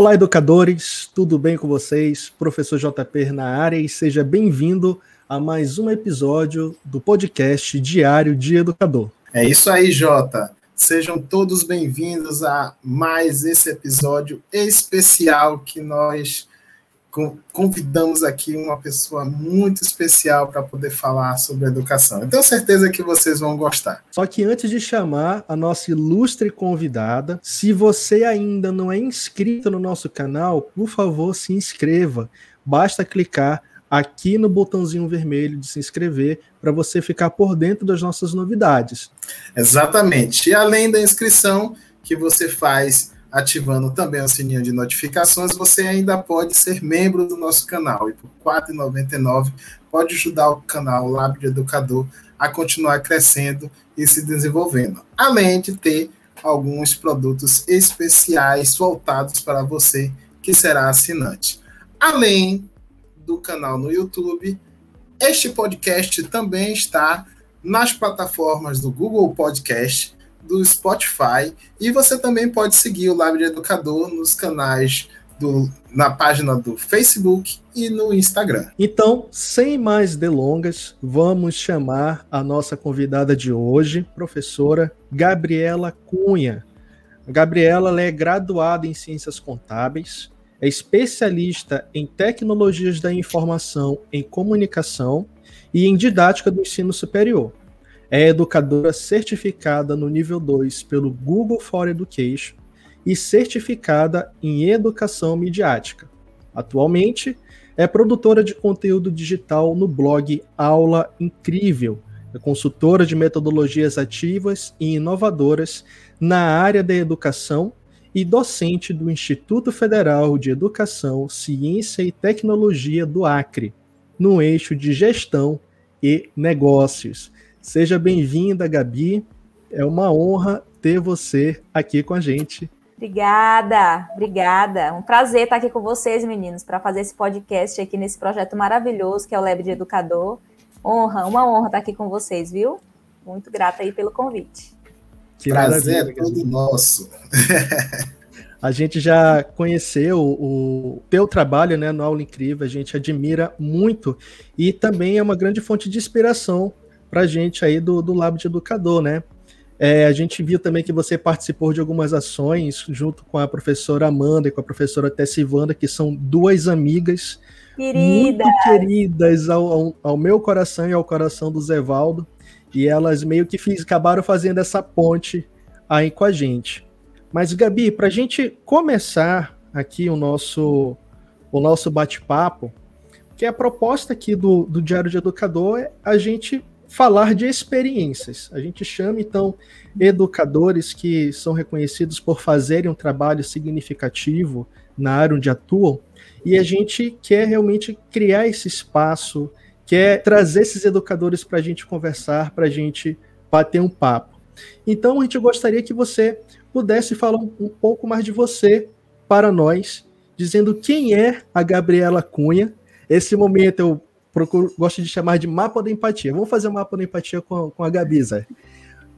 Olá, educadores, tudo bem com vocês? Professor JP na área e seja bem-vindo a mais um episódio do podcast Diário de Educador. É isso aí, Jota. Sejam todos bem-vindos a mais esse episódio especial que nós convidamos aqui uma pessoa muito especial para poder falar sobre educação. Eu tenho certeza que vocês vão gostar. Só que antes de chamar a nossa ilustre convidada, se você ainda não é inscrito no nosso canal, por favor, se inscreva. Basta clicar aqui no botãozinho vermelho de se inscrever para você ficar por dentro das nossas novidades. Exatamente. E além da inscrição que você faz ativando também o sininho de notificações, você ainda pode ser membro do nosso canal. E por R$ 4,99 pode ajudar o canal Lab de Educador a continuar crescendo e se desenvolvendo. Além de ter alguns produtos especiais voltados para você que será assinante. Além do canal no YouTube, este podcast também está nas plataformas do Google Podcast, do Spotify e você também pode seguir o Lab de Educador nos canais do, na página do Facebook e no Instagram. Então, sem mais delongas, vamos chamar a nossa convidada de hoje, professora Gabriela Cunha. A Gabriela é graduada em Ciências Contábeis, é especialista em Tecnologias da Informação em Comunicação e em Didática do Ensino Superior. É educadora certificada no nível 2 pelo Google for Education e certificada em Educação Midiática. Atualmente, é produtora de conteúdo digital no blog Aula Incrível, é consultora de metodologias ativas e inovadoras na área da educação e docente do Instituto Federal de Educação, Ciência e Tecnologia do Acre, no eixo de gestão e negócios. Seja bem-vinda, Gabi. É uma honra ter você aqui com a gente. Obrigada, obrigada. Um prazer estar aqui com vocês, meninos, para fazer esse podcast aqui nesse projeto maravilhoso que é o Lab de Educador. Honra, uma honra estar aqui com vocês, viu? Muito grata aí pelo convite. Que prazer é todo nosso. A gente já conheceu o teu trabalho né, no Aula Incrível, a gente admira muito e também é uma grande fonte de inspiração para a gente aí do, do Lab de Educador, né? É, a gente viu também que você participou de algumas ações junto com a professora Amanda e com a professora Tessivanda, que são duas amigas queridas. muito queridas ao, ao, meu coração e ao coração do Zevaldo. E elas meio que fiz, acabaram fazendo essa ponte aí com a gente. Mas, Gabi, para a gente começar aqui o nosso, o nosso bate-papo, que a proposta aqui do, do Diário de Educador é a gente falar de experiências. A gente chama, então, educadores que são reconhecidos por fazerem um trabalho significativo na área onde atuam, e a gente quer realmente criar esse espaço, quer trazer esses educadores para a gente conversar, para a gente bater um papo. Então, a gente gostaria que você pudesse falar um, pouco mais de você para nós, dizendo quem é a Gabriela Cunha. Esse momento eu procuro, gosto de chamar de mapa da empatia. Vamos fazer um mapa da empatia com, com a Gabi, Zé.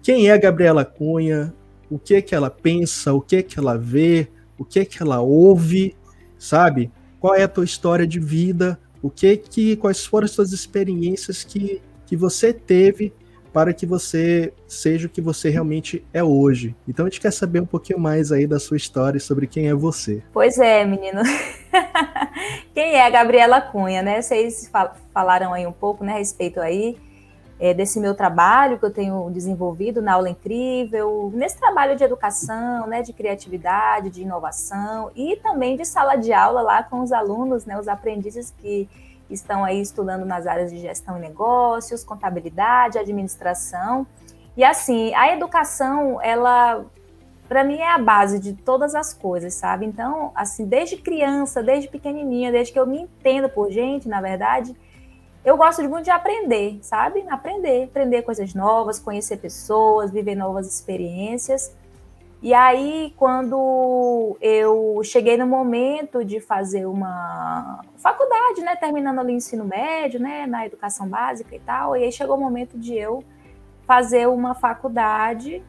Quem é a Gabriela Cunha? O que é que ela pensa? O que é que ela vê? O que é que ela ouve? Sabe? Qual é a tua história de vida? O que é que quais foram as suas experiências que, que você teve para que você seja o que você realmente é hoje. Então a gente quer saber um pouquinho mais aí da sua história sobre quem é você. Pois é, menino. quem é a Gabriela Cunha, né? Vocês falaram aí um pouco, né, a respeito aí é, desse meu trabalho que eu tenho desenvolvido na aula incrível, nesse trabalho de educação, né, de criatividade, de inovação e também de sala de aula lá com os alunos, né, os aprendizes que estão aí estudando nas áreas de gestão e negócios, contabilidade, administração. E assim, a educação, ela para mim é a base de todas as coisas, sabe? Então, assim, desde criança, desde pequenininha, desde que eu me entendo por gente, na verdade, eu gosto muito de aprender, sabe? Aprender, aprender coisas novas, conhecer pessoas, viver novas experiências. E aí, quando eu cheguei no momento de fazer uma faculdade, né, terminando ali o ensino médio, né, na educação básica e tal, e aí chegou o momento de eu fazer uma faculdade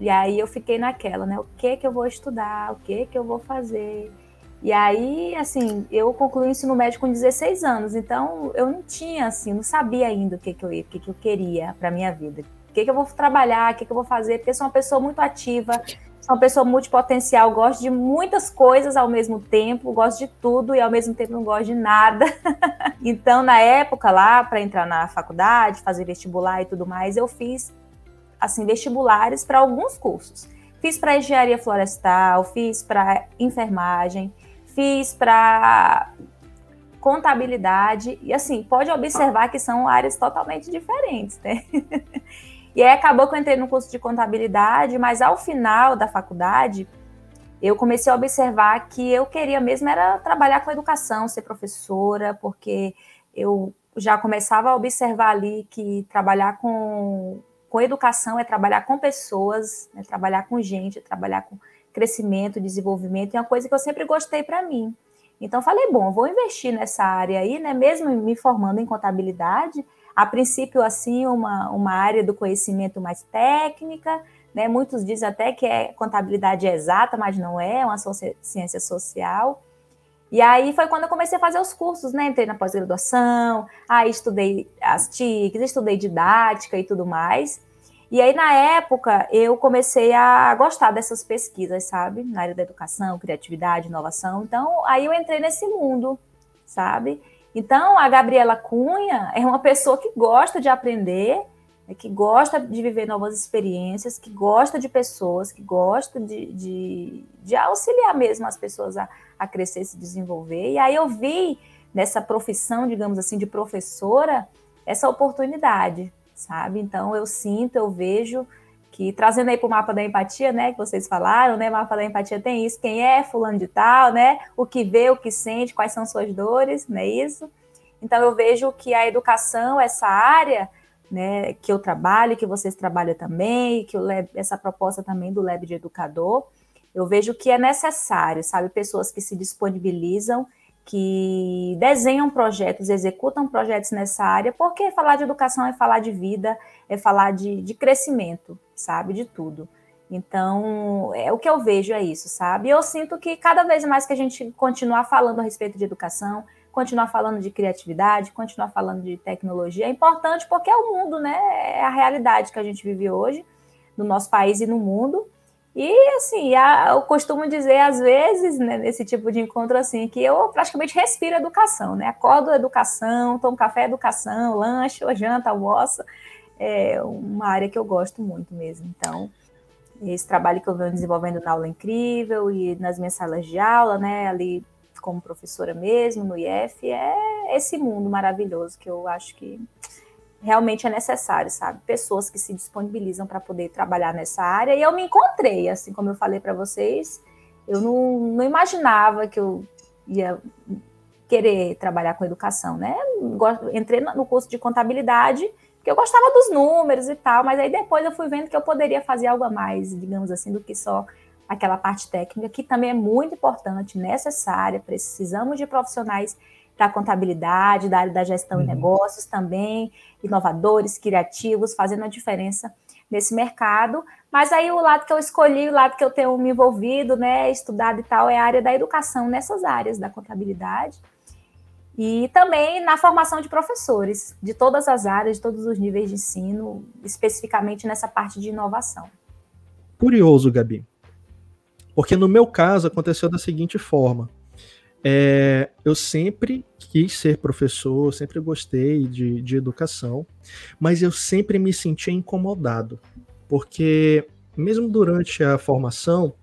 E aí eu fiquei naquela, né? O que que eu vou estudar? O que que eu vou fazer? E aí, assim, eu concluí o ensino médio com 16 anos, então eu não tinha, assim, não sabia ainda o que que eu, o que que eu queria para minha vida. O que que eu vou trabalhar, o que que eu vou fazer, porque sou uma pessoa muito ativa, sou uma pessoa multipotencial, gosto de muitas coisas ao mesmo tempo, gosto de tudo e ao mesmo tempo não gosto de nada. então, na época lá, para entrar na faculdade, fazer vestibular e tudo mais, eu fiz assim vestibulares para alguns cursos. Fiz para engenharia florestal, fiz para enfermagem, fiz para contabilidade e assim pode observar que são áreas totalmente diferentes, né? e aí acabou que eu entrei no curso de contabilidade, mas ao final da faculdade eu comecei a observar que eu queria mesmo era trabalhar com educação, ser professora, porque eu já começava a observar ali que trabalhar com, com educação é trabalhar com pessoas, é trabalhar com gente, é trabalhar com crescimento, desenvolvimento, é uma coisa que eu sempre gostei para mim. Então falei, bom, vou investir nessa área aí, né? Mesmo me formando em contabilidade, a princípio assim uma, uma área do conhecimento mais técnica, né? Muitos dizem até que é contabilidade exata, mas não é, é uma ciência social. E aí foi quando eu comecei a fazer os cursos, né? Entrei na pós-graduação, aí estudei as TICs, estudei didática e tudo mais. E aí, na época, eu comecei a gostar dessas pesquisas, sabe? Na área da educação, criatividade, inovação. Então, aí eu entrei nesse mundo, sabe? Então, a Gabriela Cunha é uma pessoa que gosta de aprender, né? que gosta de viver novas experiências, que gosta de pessoas, que gosta de, de, de auxiliar mesmo as pessoas a, a crescer, se desenvolver. E aí eu vi nessa profissão, digamos assim, de professora, essa oportunidade, sabe? Então eu sinto, eu vejo que trazendo aí para o mapa da empatia, né, que vocês falaram, né, mapa da empatia tem isso, quem é fulano de tal, né, o que vê, o que sente, quais são suas dores, não é isso? Então eu vejo que a educação, essa área, né, que eu trabalho, que vocês trabalham também, que essa proposta também do Lab de Educador, eu vejo que é necessário, sabe, pessoas que se disponibilizam que desenham projetos, executam projetos nessa área, porque falar de educação é falar de vida, é falar de, de crescimento, sabe, de tudo. Então, é o que eu vejo é isso, sabe? Eu sinto que cada vez mais que a gente continuar falando a respeito de educação, continuar falando de criatividade, continuar falando de tecnologia, é importante porque é o mundo, né? É a realidade que a gente vive hoje no nosso país e no mundo. E assim, eu costumo dizer às vezes, né, nesse tipo de encontro assim, que eu praticamente respiro educação, né? Acordo educação, tomo café educação, lanche, janta, almoço. É uma área que eu gosto muito mesmo. Então, esse trabalho que eu venho desenvolvendo na aula incrível e nas minhas salas de aula, né, ali como professora mesmo, no IF, é esse mundo maravilhoso que eu acho que realmente é necessário, sabe? Pessoas que se disponibilizam para poder trabalhar nessa área. E eu me encontrei, assim como eu falei para vocês, eu não, não, imaginava que eu ia querer trabalhar com educação, né? Entrei no curso de contabilidade, porque eu gostava dos números e tal, mas aí depois eu fui vendo que eu poderia fazer algo a mais, digamos assim, do que só aquela parte técnica, que também é muito importante, necessária. Precisamos de profissionais da contabilidade, da área da gestão uhum. e negócios também, inovadores, criativos, fazendo a diferença nesse mercado. Mas aí o lado que eu escolhi, o lado que eu tenho me envolvido, né, estudado e tal, é a área da educação nessas áreas da contabilidade. E também na formação de professores, de todas as áreas, de todos os níveis de ensino, especificamente nessa parte de inovação. Curioso, Gabi. Porque no meu caso aconteceu da seguinte forma. É, eu sempre quis ser professor, sempre gostei de, de educação, mas eu sempre me sentia incomodado, porque mesmo durante a formação,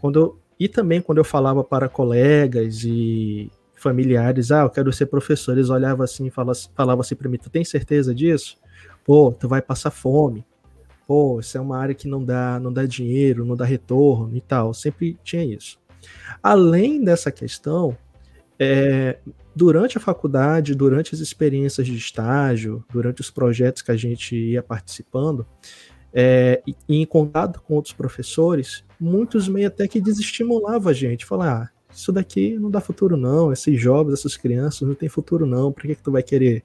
quando eu, e também quando eu falava para colegas e familiares, ah, eu quero ser professor, eles olhavam assim e falavam, assim para mim, tu tem certeza disso? Pô, tu vai passar fome. Pô, isso é uma área que não dá, não dá dinheiro, não dá retorno e tal. Sempre tinha isso. Além dessa questão, é, durante a faculdade, durante as experiências de estágio, durante os projetos que a gente ia participando, é, e, e, em contato com outros professores, muitos meio até que desestimulavam a gente, falar, ah, isso daqui não dá futuro não, esses jovens, essas crianças não tem futuro não, por que, que tu vai querer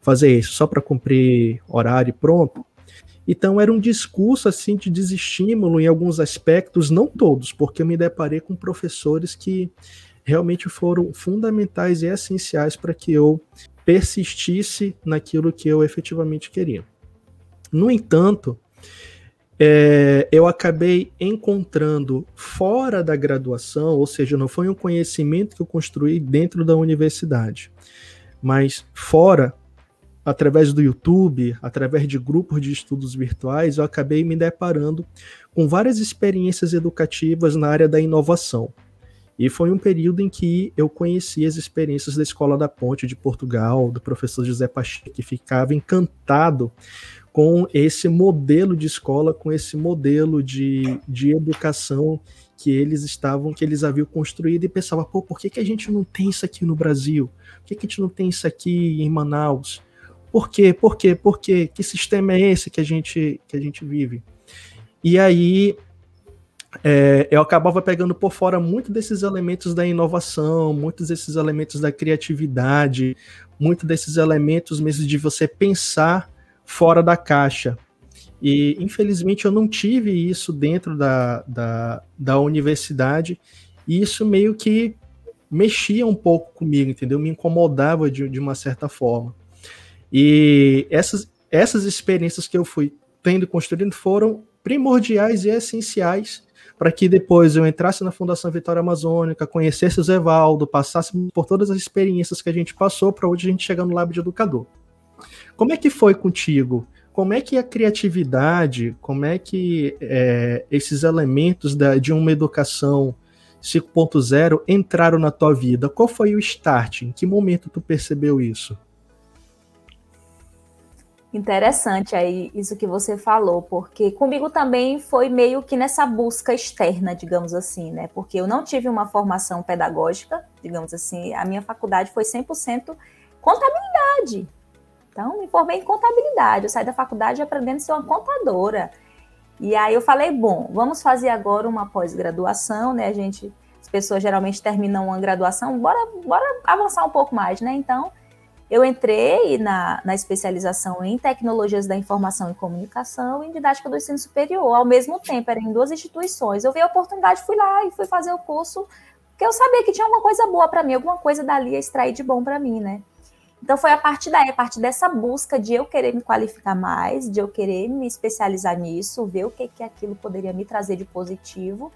fazer isso? Só para cumprir horário pronto? Então era um discurso assim de desestímulo em alguns aspectos, não todos, porque eu me deparei com professores que realmente foram fundamentais e essenciais para que eu persistisse naquilo que eu efetivamente queria. No entanto, é, eu acabei encontrando fora da graduação, ou seja, não foi um conhecimento que eu construí dentro da universidade, mas fora, através do YouTube, através de grupos de estudos virtuais, eu acabei me deparando com várias experiências educativas na área da inovação. E foi um período em que eu conheci as experiências da Escola da Ponte de Portugal, do professor José Pacheco, que ficava encantado com esse modelo de escola, com esse modelo de, de educação que eles estavam, que eles haviam construído e pensava, pô, por que, que a gente não tem isso aqui no Brasil? Por que, que a gente não tem isso aqui em Manaus? Por quê? Por quê? Por quê? Que sistema é esse que a gente, que a gente vive? E aí é, eu acabava pegando por fora muito desses elementos da inovação, muitos desses elementos da criatividade, muitos desses elementos mesmo de você pensar fora da caixa. E infelizmente eu não tive isso dentro da, da, da universidade, e isso meio que mexia um pouco comigo, entendeu? Me incomodava de, de uma certa forma. E essas, essas experiências que eu fui tendo construindo foram primordiais e essenciais para que depois eu entrasse na Fundação Vitória Amazônica, conhecesse o Zevaldo, passasse por todas as experiências que a gente passou para hoje a gente chegar no Lab de Educador. Como é que foi contigo? Como é que a criatividade, como é que é, esses elementos da, de uma educação 5.0 entraram na tua vida? Qual foi o start? Em que momento tu percebeu isso? Interessante aí isso que você falou, porque comigo também foi meio que nessa busca externa, digamos assim, né? Porque eu não tive uma formação pedagógica, digamos assim, a minha faculdade foi 100% contabilidade. Então, me formei em contabilidade, eu saí da faculdade aprendendo a ser uma contadora. E aí eu falei, bom, vamos fazer agora uma pós-graduação, né? A gente, as pessoas geralmente terminam uma graduação, bora, bora avançar um pouco mais, né? Então, eu entrei na, na especialização em tecnologias da informação e comunicação e em didática do ensino superior. Ao mesmo tempo, era em duas instituições. Eu vi a oportunidade, fui lá e fui fazer o curso, porque eu sabia que tinha alguma coisa boa para mim, alguma coisa dali a extrair de bom para mim, né? Então foi a partir daí, a partir dessa busca de eu querer me qualificar mais, de eu querer me especializar nisso, ver o que que aquilo poderia me trazer de positivo.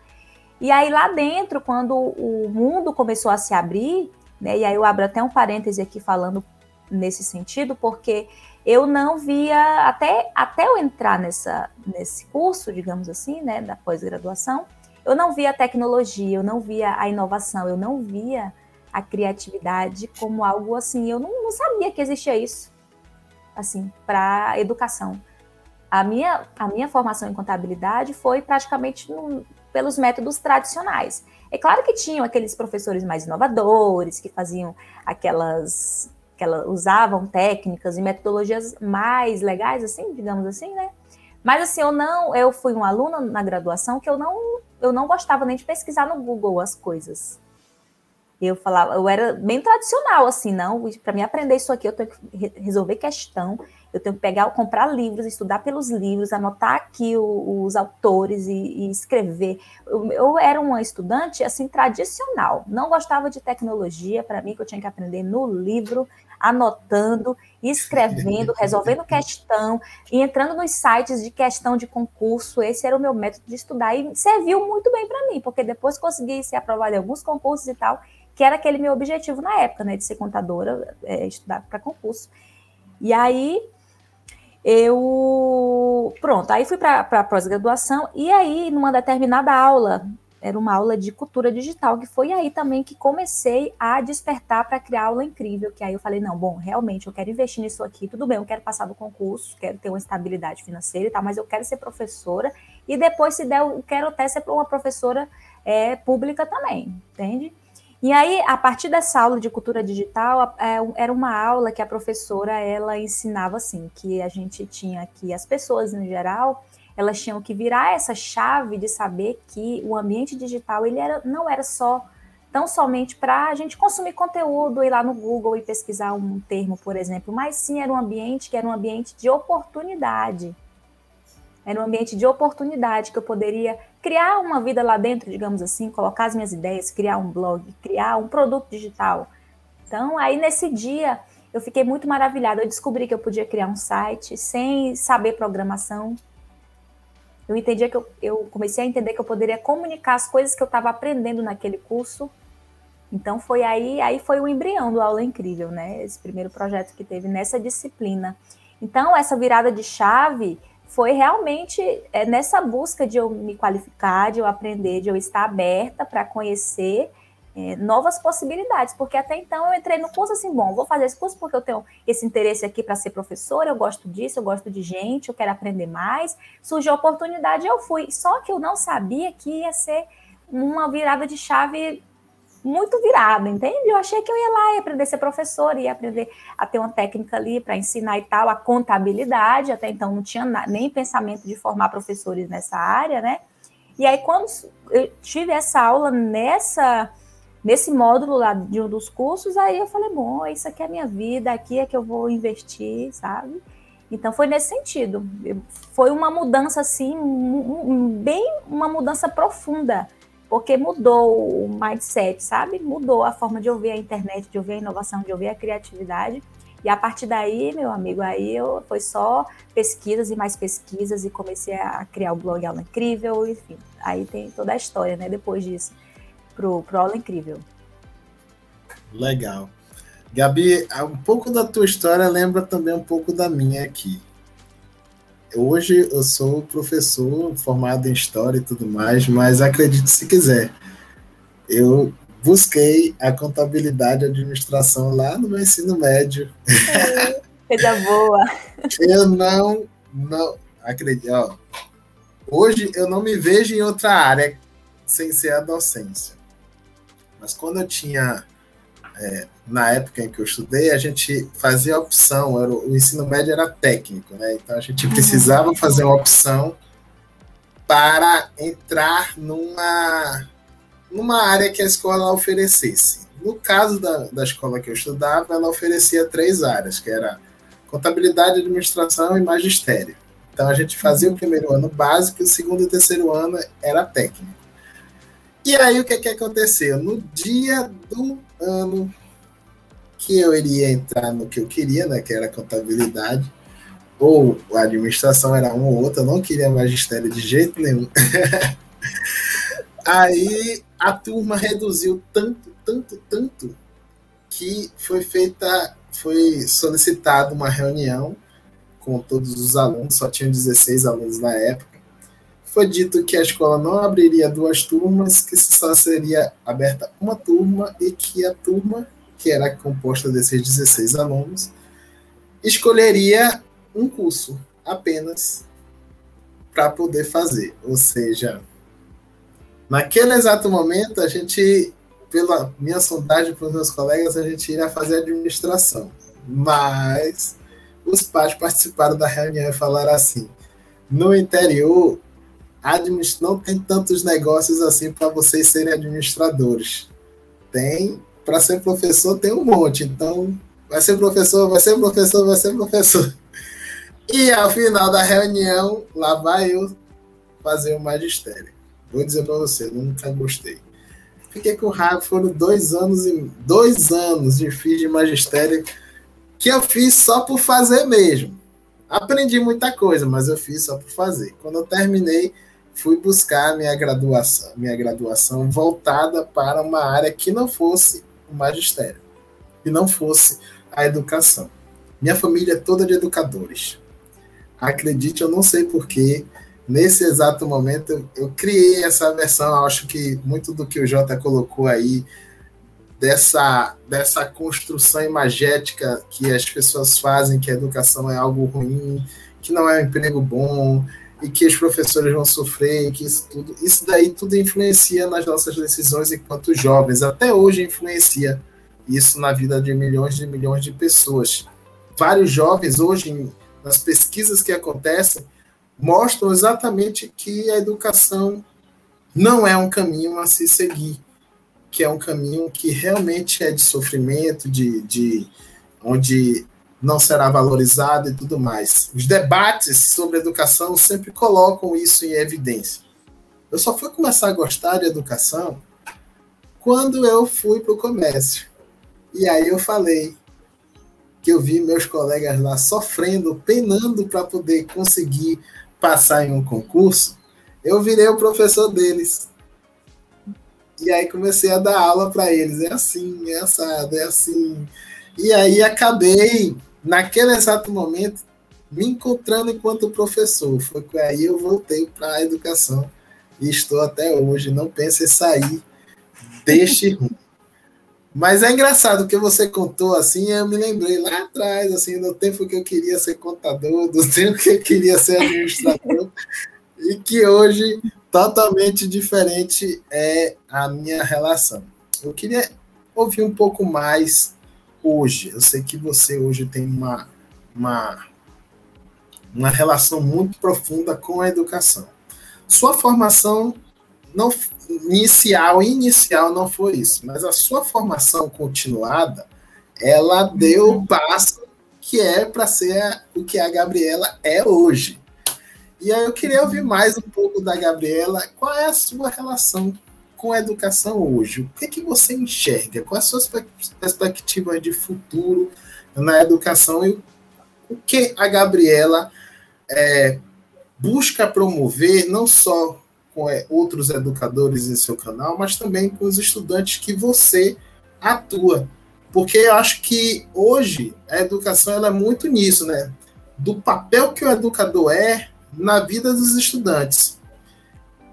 E aí lá dentro, quando o mundo começou a se abrir, né, e aí eu abro até um parêntese aqui falando nesse sentido, porque eu não via, até, até eu entrar nessa, nesse curso, digamos assim, né, da pós-graduação, eu não via a tecnologia, eu não via a inovação, eu não via a criatividade como algo assim, eu não, não sabia que existia isso, assim, para educação. A minha, a minha formação em contabilidade foi praticamente no, pelos métodos tradicionais. É claro que tinham aqueles professores mais inovadores, que faziam aquelas que ela usavam técnicas e metodologias mais legais, assim, digamos assim, né? Mas assim, eu não, eu fui uma aluna na graduação que eu não, eu não gostava nem de pesquisar no Google as coisas. Eu falava, eu era bem tradicional, assim, não, para mim aprender isso aqui eu tenho que resolver questão, eu tenho que pegar, comprar livros, estudar pelos livros, anotar aqui o, os autores e, e escrever. Eu, eu, era uma estudante, assim, tradicional, não gostava de tecnologia, para mim que eu tinha que aprender no livro, anotando, escrevendo, resolvendo questão e entrando nos sites de questão de concurso. Esse era o meu método de estudar e serviu muito bem para mim, porque depois consegui ser aprovada em alguns concursos e tal, que era aquele meu objetivo na época, né, de ser contadora, é, estudar para concurso. E aí eu pronto, aí fui para a pós-graduação e aí numa determinada aula era uma aula de cultura digital, que foi aí também que comecei a despertar para criar aula incrível, que aí eu falei, não, bom, realmente eu quero investir nisso aqui, tudo bem, eu quero passar do concurso, quero ter uma estabilidade financeira e tal, mas eu quero ser professora, e depois, se der, eu quero até ser uma professora é, pública também, entende? E aí, a partir dessa aula de cultura digital, é, era uma aula que a professora, ela ensinava assim, que a gente tinha que, as pessoas em geral, elas tinham que virar essa chave de saber que o ambiente digital ele era, não era só tão somente para a gente consumir conteúdo, ir lá no Google e pesquisar um termo, por exemplo, mas sim era um ambiente que era um ambiente de oportunidade. era um ambiente de oportunidade que eu poderia criar uma vida lá dentro, digamos assim, colocar as minhas ideias, criar um blog, criar um produto digital. Então, aí nesse dia, eu fiquei muito maravilhada. Eu descobri que eu podia criar um site sem saber programação. Eu entendi que eu, eu comecei a entender que eu poderia comunicar as coisas que eu estava aprendendo naquele curso. Então foi aí, aí foi o embrião do aula incrível, né? Esse primeiro projeto que teve nessa disciplina. Então essa virada de chave foi realmente é, nessa busca de eu me qualificar, de eu aprender, de eu estar aberta para conhecer é, novas possibilidades, porque até então eu entrei no curso assim, bom, vou fazer esse curso porque eu tenho esse interesse aqui para ser professora, eu gosto disso, eu gosto de gente, eu quero aprender mais. Surgiu a oportunidade, eu fui. Só que eu não sabia que ia ser uma virada de chave muito virada, entende? Eu achei que eu ia lá e aprender a ser professora, ia aprender a ter uma técnica ali para ensinar e tal, a contabilidade, até então não tinha nem pensamento de formar professores nessa área, né? E aí, quando eu tive essa aula nessa nesse módulo lá de um dos cursos, aí eu falei, bom, isso aqui é a minha vida, aqui é que eu vou investir, sabe? Então foi nesse sentido. Foi uma mudança assim, bem uma mudança profunda porque mudou o mindset, sabe? Mudou a forma de ouvir a internet, de ouvir a inovação, de ouvir a criatividade. E a partir daí, meu amigo, aí eu, foi só pesquisas e mais pesquisas e comecei a criar o blog Aula Incrível, enfim. Aí tem toda a história, né, depois disso, pro, pro Aula Incrível. Legal. Gabi, um pouco da tua história lembra também um pouco da minha aqui hoje eu sou professor formado em história e tudo mais, mas acredite se quiser, eu busquei a contabilidade e administração lá no meu ensino médio. É, coisa boa. eu não, não acredito. Ó, hoje eu não me vejo em outra área sem ser a docência. Mas quando eu tinha é, na época em que eu estudei, a gente fazia opção, era, o ensino médio era técnico, né? Então a gente precisava fazer uma opção para entrar numa, numa área que a escola oferecesse. No caso da, da escola que eu estudava, ela oferecia três áreas, que era contabilidade, administração e magistério. Então a gente fazia o primeiro ano básico e o segundo e terceiro ano era técnico. E aí o que, que aconteceu? No dia do ano que eu iria entrar no que eu queria, né, que era contabilidade, ou a administração era uma ou outra, eu não queria magistério de jeito nenhum. Aí a turma reduziu tanto, tanto, tanto, que foi feita, foi solicitada uma reunião com todos os alunos, só tinham 16 alunos na época. Foi dito que a escola não abriria duas turmas, que só seria aberta uma turma e que a turma que era composta desses 16 alunos, escolheria um curso apenas para poder fazer. Ou seja, naquele exato momento, a gente, pela minha sondagem para os meus colegas, a gente iria fazer administração. Mas os pais participaram da reunião e falaram assim: no interior, não tem tantos negócios assim para vocês serem administradores. Tem para ser professor tem um monte, então vai ser professor, vai ser professor, vai ser professor. E ao final da reunião, lá vai eu fazer o magistério. Vou dizer para você, nunca gostei. Fiquei com raiva, foram dois anos e dois anos de fiz de magistério que eu fiz só por fazer mesmo. Aprendi muita coisa, mas eu fiz só por fazer. Quando eu terminei, fui buscar minha graduação, minha graduação voltada para uma área que não fosse o magistério e não fosse a educação. Minha família é toda de educadores. Acredite, eu não sei porquê, nesse exato momento eu, eu criei essa versão, acho que muito do que o Jota colocou aí, dessa, dessa construção imagética que as pessoas fazem, que a educação é algo ruim, que não é um emprego bom, e que os professores vão sofrer, que isso tudo, isso daí tudo influencia nas nossas decisões enquanto jovens. Até hoje influencia isso na vida de milhões de milhões de pessoas. Vários jovens hoje, nas pesquisas que acontecem, mostram exatamente que a educação não é um caminho a se seguir, que é um caminho que realmente é de sofrimento, de, de onde não será valorizado e tudo mais. Os debates sobre educação sempre colocam isso em evidência. Eu só fui começar a gostar de educação quando eu fui para o comércio. E aí eu falei que eu vi meus colegas lá sofrendo, penando para poder conseguir passar em um concurso. Eu virei o professor deles. E aí comecei a dar aula para eles. É assim, é assado, é assim. E aí acabei naquele exato momento, me encontrando enquanto professor. Foi que aí eu voltei para a educação e estou até hoje. Não pense em sair deste rumo. Mas é engraçado que você contou assim, eu me lembrei lá atrás, assim, do tempo que eu queria ser contador, do tempo que eu queria ser administrador, e que hoje totalmente diferente é a minha relação. Eu queria ouvir um pouco mais hoje? Eu sei que você hoje tem uma, uma, uma relação muito profunda com a educação. Sua formação não inicial, inicial não foi isso, mas a sua formação continuada, ela deu o passo que é para ser o que a Gabriela é hoje. E aí eu queria ouvir mais um pouco da Gabriela. Qual é a sua relação com a educação hoje? O que, é que você enxerga? Quais as perspectivas de futuro na educação e o que a Gabriela é, busca promover, não só com é, outros educadores em seu canal, mas também com os estudantes que você atua? Porque eu acho que hoje a educação ela é muito nisso, né? Do papel que o educador é na vida dos estudantes.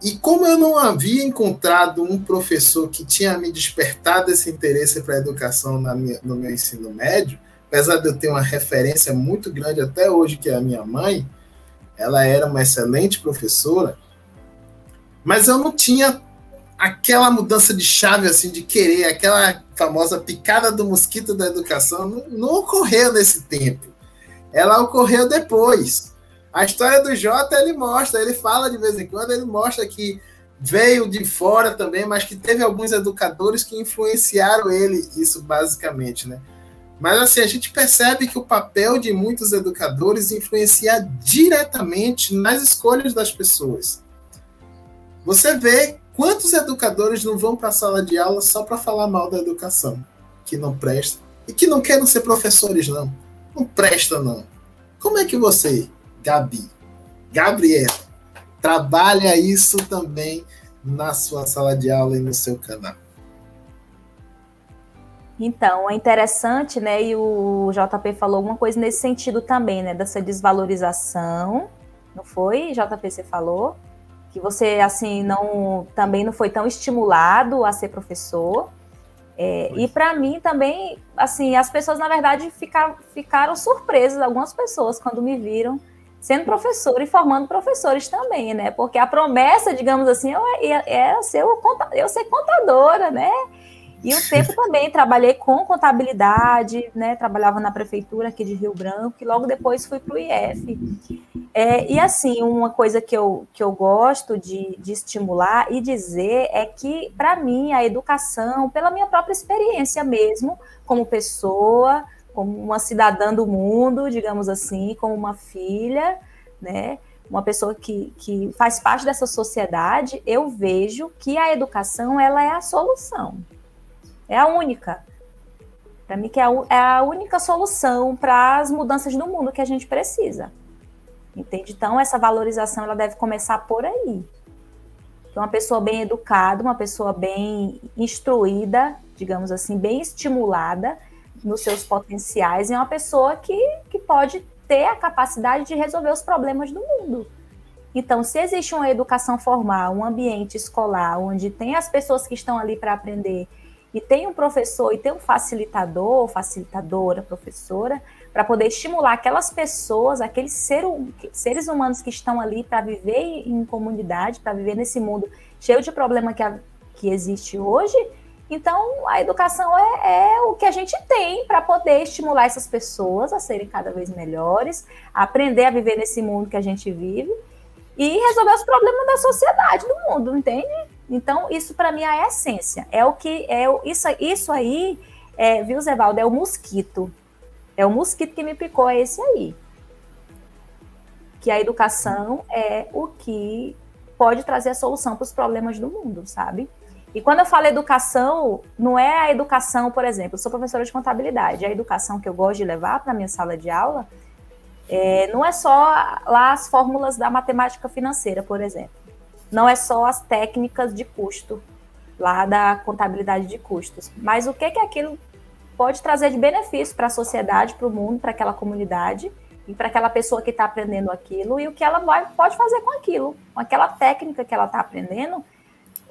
E como eu não havia encontrado um professor que tinha me despertado esse interesse para a educação minha, no meu ensino médio, apesar de eu ter uma referência muito grande até hoje, que é a minha mãe, ela era uma excelente professora, mas eu não tinha aquela mudança de chave, assim, de querer, aquela famosa picada do mosquito da educação, não, não ocorreu nesse tempo. Ela ocorreu depois. A história do Jota ele mostra, ele fala de vez em quando, ele mostra que veio de fora também, mas que teve alguns educadores que influenciaram ele, isso basicamente, né? Mas assim, a gente percebe que o papel de muitos educadores influencia diretamente nas escolhas das pessoas. Você vê quantos educadores não vão para a sala de aula só para falar mal da educação, que não presta, e que não querem ser professores, não. Não presta, não. Como é que você Gabi. Gabriela, trabalha isso também na sua sala de aula e no seu canal. Então, é interessante, né? E o JP falou alguma coisa nesse sentido também, né? Dessa desvalorização, não foi? JP, você falou que você assim não também não foi tão estimulado a ser professor. É, e para mim também, assim, as pessoas na verdade ficaram, ficaram surpresas, algumas pessoas quando me viram sendo professor e formando professores também, né? Porque a promessa, digamos assim, é ser eu ser contadora, né? E o tempo também trabalhei com contabilidade, né? Trabalhava na prefeitura aqui de Rio Branco e logo depois fui para o IF. É, e assim, uma coisa que eu, que eu gosto de, de estimular e dizer é que, para mim, a educação, pela minha própria experiência mesmo, como pessoa, como uma cidadã do mundo, digamos assim, como uma filha, né? Uma pessoa que, que faz parte dessa sociedade, eu vejo que a educação ela é a solução. É a única. Para mim, que é a, é única solução para as mudanças do mundo que a gente precisa. Entende? Então, essa valorização ela deve começar por aí. Então, uma pessoa bem educada, uma pessoa bem instruída, digamos assim, bem estimulada, nos seus potenciais e é uma pessoa que, que pode ter a capacidade de resolver os problemas do mundo. Então, se existe uma educação formal, um ambiente escolar, onde tem as pessoas que estão ali para aprender, e tem um professor e tem um facilitador, facilitadora, professora, para poder estimular aquelas pessoas, aqueles ser, seres humanos que estão ali para viver em comunidade, para viver nesse mundo cheio de problema que, a, que existe hoje, então, a educação é, é o que a gente tem para poder estimular essas pessoas a serem cada vez melhores, a aprender a viver nesse mundo que a gente vive e resolver os problemas da sociedade, do mundo, entende? Então, isso para mim é a essência. É o que é isso, isso aí, é, viu, Zevaldo? É o mosquito. É o mosquito que me picou, é esse aí. Que a educação é o que pode trazer a solução para os problemas do mundo, sabe? E quando eu falo educação, não é a educação, por exemplo, eu sou professora de contabilidade, a educação que eu gosto de levar para minha sala de aula é, não é só lá as fórmulas da matemática financeira, por exemplo. Não é só as técnicas de custo, lá da contabilidade de custos. Mas o que, que aquilo pode trazer de benefício para a sociedade, para o mundo, para aquela comunidade e para aquela pessoa que está aprendendo aquilo e o que ela vai, pode fazer com aquilo, com aquela técnica que ela está aprendendo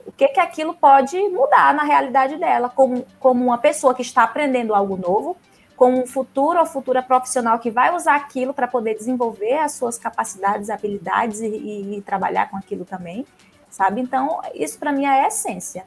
o que que aquilo pode mudar na realidade dela, como, como uma pessoa que está aprendendo algo novo, como um futuro ou futura profissional que vai usar aquilo para poder desenvolver as suas capacidades, habilidades e, e, e trabalhar com aquilo também, sabe? Então, isso para mim é a essência.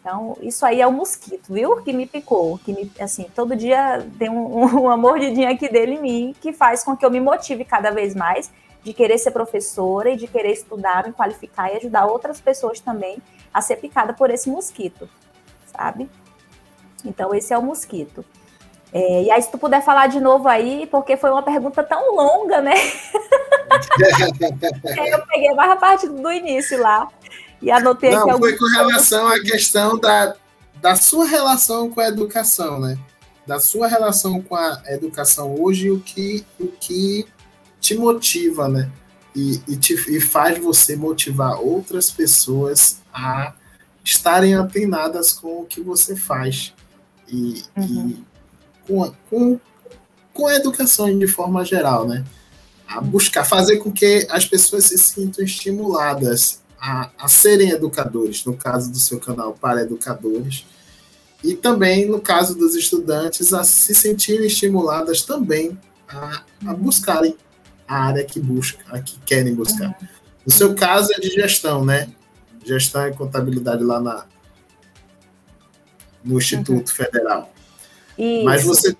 Então, isso aí é o mosquito, viu? Que me picou, que me, assim, todo dia tem um, uma mordidinha aqui dele em mim que faz com que eu me motive cada vez mais de querer ser professora e de querer estudar, me qualificar e ajudar outras pessoas também a ser picada por esse mosquito, sabe? Então, esse é o mosquito. É, e aí, se tu puder falar de novo aí, porque foi uma pergunta tão longa, né? eu peguei mais a parte do início lá e anotei Não, aqui. Foi com relação à questão da, da sua relação com a educação, né? Da sua relação com a educação hoje, o que, o que te motiva, né? E, e, te, e faz você motivar outras pessoas a estarem atenadas com o que você faz. E, uhum. e com, com, com a educação de forma geral, né? A buscar fazer com que as pessoas se sintam estimuladas a, a serem educadores, no caso do seu canal para educadores, e também no caso dos estudantes a se sentirem estimuladas também a, a buscarem a área que busca, a que querem buscar. No seu caso é de gestão, né? Gestão e contabilidade lá na, no Instituto uhum. Federal. Isso. Mas você,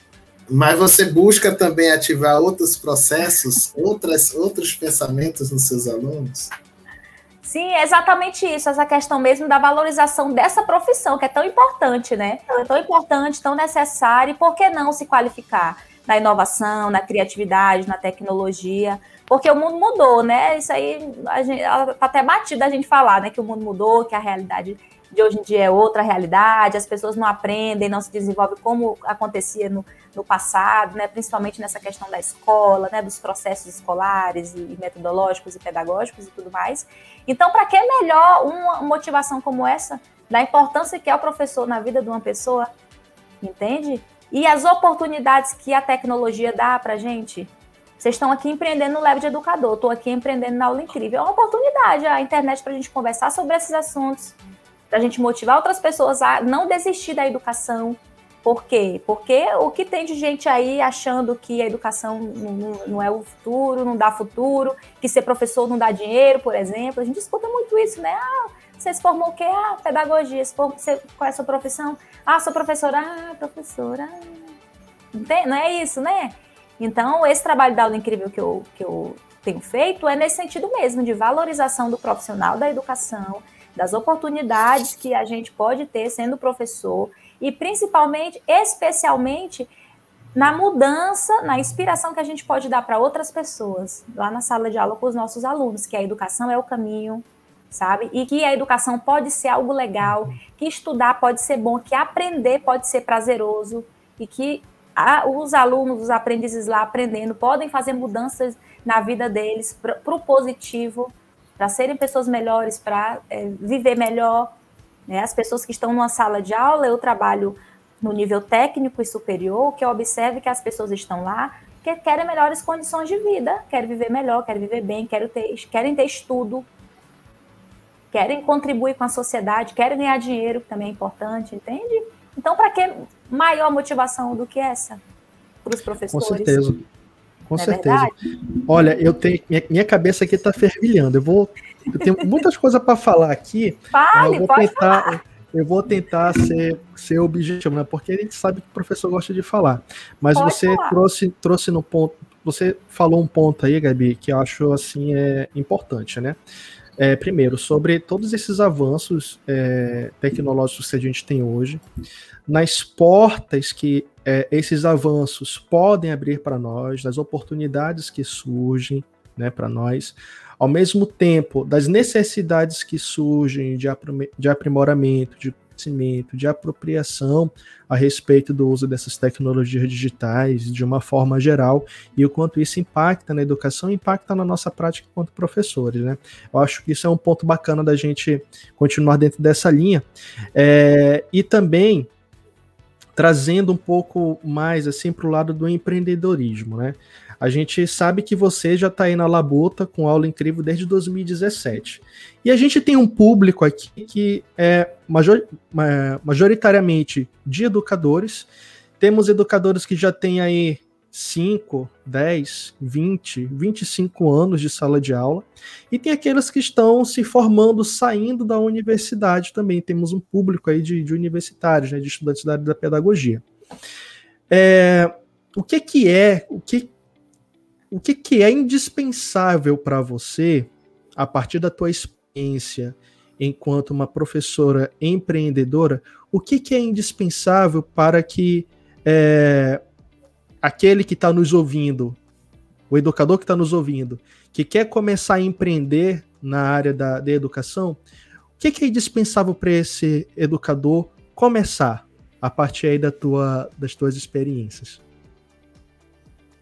mas você busca também ativar outros processos, outras, outros pensamentos nos seus alunos? Sim, é exatamente isso, essa questão mesmo da valorização dessa profissão, que é tão importante, né? É tão importante, tão necessária, e por que não se qualificar? Na inovação, na criatividade, na tecnologia, porque o mundo mudou, né? Isso aí a gente, tá até batido a gente falar, né? Que o mundo mudou, que a realidade de hoje em dia é outra realidade, as pessoas não aprendem, não se desenvolvem como acontecia no, no passado, né? Principalmente nessa questão da escola, né? Dos processos escolares e metodológicos e pedagógicos e tudo mais. Então, para que melhor uma motivação como essa, da importância que é o professor na vida de uma pessoa, entende? E as oportunidades que a tecnologia dá para gente. Vocês estão aqui empreendendo no Leve de Educador, estou aqui empreendendo na Aula Incrível. É uma oportunidade a internet para a gente conversar sobre esses assuntos, para a gente motivar outras pessoas a não desistir da educação. Por quê? Porque o que tem de gente aí achando que a educação não, não é o futuro, não dá futuro, que ser professor não dá dinheiro, por exemplo. A gente escuta muito isso, né? Ah, você se formou o quê? Ah, pedagogia. Você, qual é a sua profissão? Ah, sou professora. Ah, professora. Não é isso, né? Então, esse trabalho da aula incrível que eu, que eu tenho feito é nesse sentido mesmo, de valorização do profissional da educação, das oportunidades que a gente pode ter sendo professor e principalmente, especialmente, na mudança, na inspiração que a gente pode dar para outras pessoas lá na sala de aula com os nossos alunos, que a educação é o caminho, sabe? E que a educação pode ser algo legal, que estudar pode ser bom, que aprender pode ser prazeroso e que a, os alunos, os aprendizes lá aprendendo, podem fazer mudanças na vida deles para o positivo, para serem pessoas melhores, para é, viver melhor. Né? As pessoas que estão numa sala de aula, eu trabalho no nível técnico e superior, que eu observe que as pessoas estão lá que querem melhores condições de vida, querem viver melhor, querem viver bem, querem ter, querem ter estudo, querem contribuir com a sociedade, querem ganhar dinheiro, que também é importante, entende? Então, para que maior motivação do que essa para os professores? Com certeza. Com é certeza. Verdade? Olha, eu tenho minha, minha cabeça aqui está fervilhando. Eu vou, eu tenho muitas coisas para falar aqui. Fale, eu vou tentar, falar. Eu vou tentar ser, ser objetivo, né? Porque a gente sabe que o professor gosta de falar. Mas pode você falar. trouxe trouxe no ponto, você falou um ponto aí, Gabi, que eu acho assim é importante, né? É, primeiro, sobre todos esses avanços é, tecnológicos que a gente tem hoje, nas portas que é, esses avanços podem abrir para nós, das oportunidades que surgem né, para nós, ao mesmo tempo das necessidades que surgem de, de aprimoramento, de conhecimento, de apropriação a respeito do uso dessas tecnologias digitais de uma forma geral e o quanto isso impacta na educação, impacta na nossa prática enquanto professores, né? Eu acho que isso é um ponto bacana da gente continuar dentro dessa linha é, e também trazendo um pouco mais assim para o lado do empreendedorismo, né? A gente sabe que você já está aí na labuta com aula incrível desde 2017. E a gente tem um público aqui que é major, majoritariamente de educadores. Temos educadores que já têm aí 5, 10, 20, 25 anos de sala de aula. E tem aqueles que estão se formando, saindo da universidade também. Temos um público aí de, de universitários, né, de estudantes da área da pedagogia. É, o que, que é, o que o que, que é indispensável para você, a partir da tua experiência enquanto uma professora empreendedora, o que, que é indispensável para que é, aquele que está nos ouvindo, o educador que está nos ouvindo, que quer começar a empreender na área da, da educação, o que, que é indispensável para esse educador começar a partir aí da tua, das tuas experiências?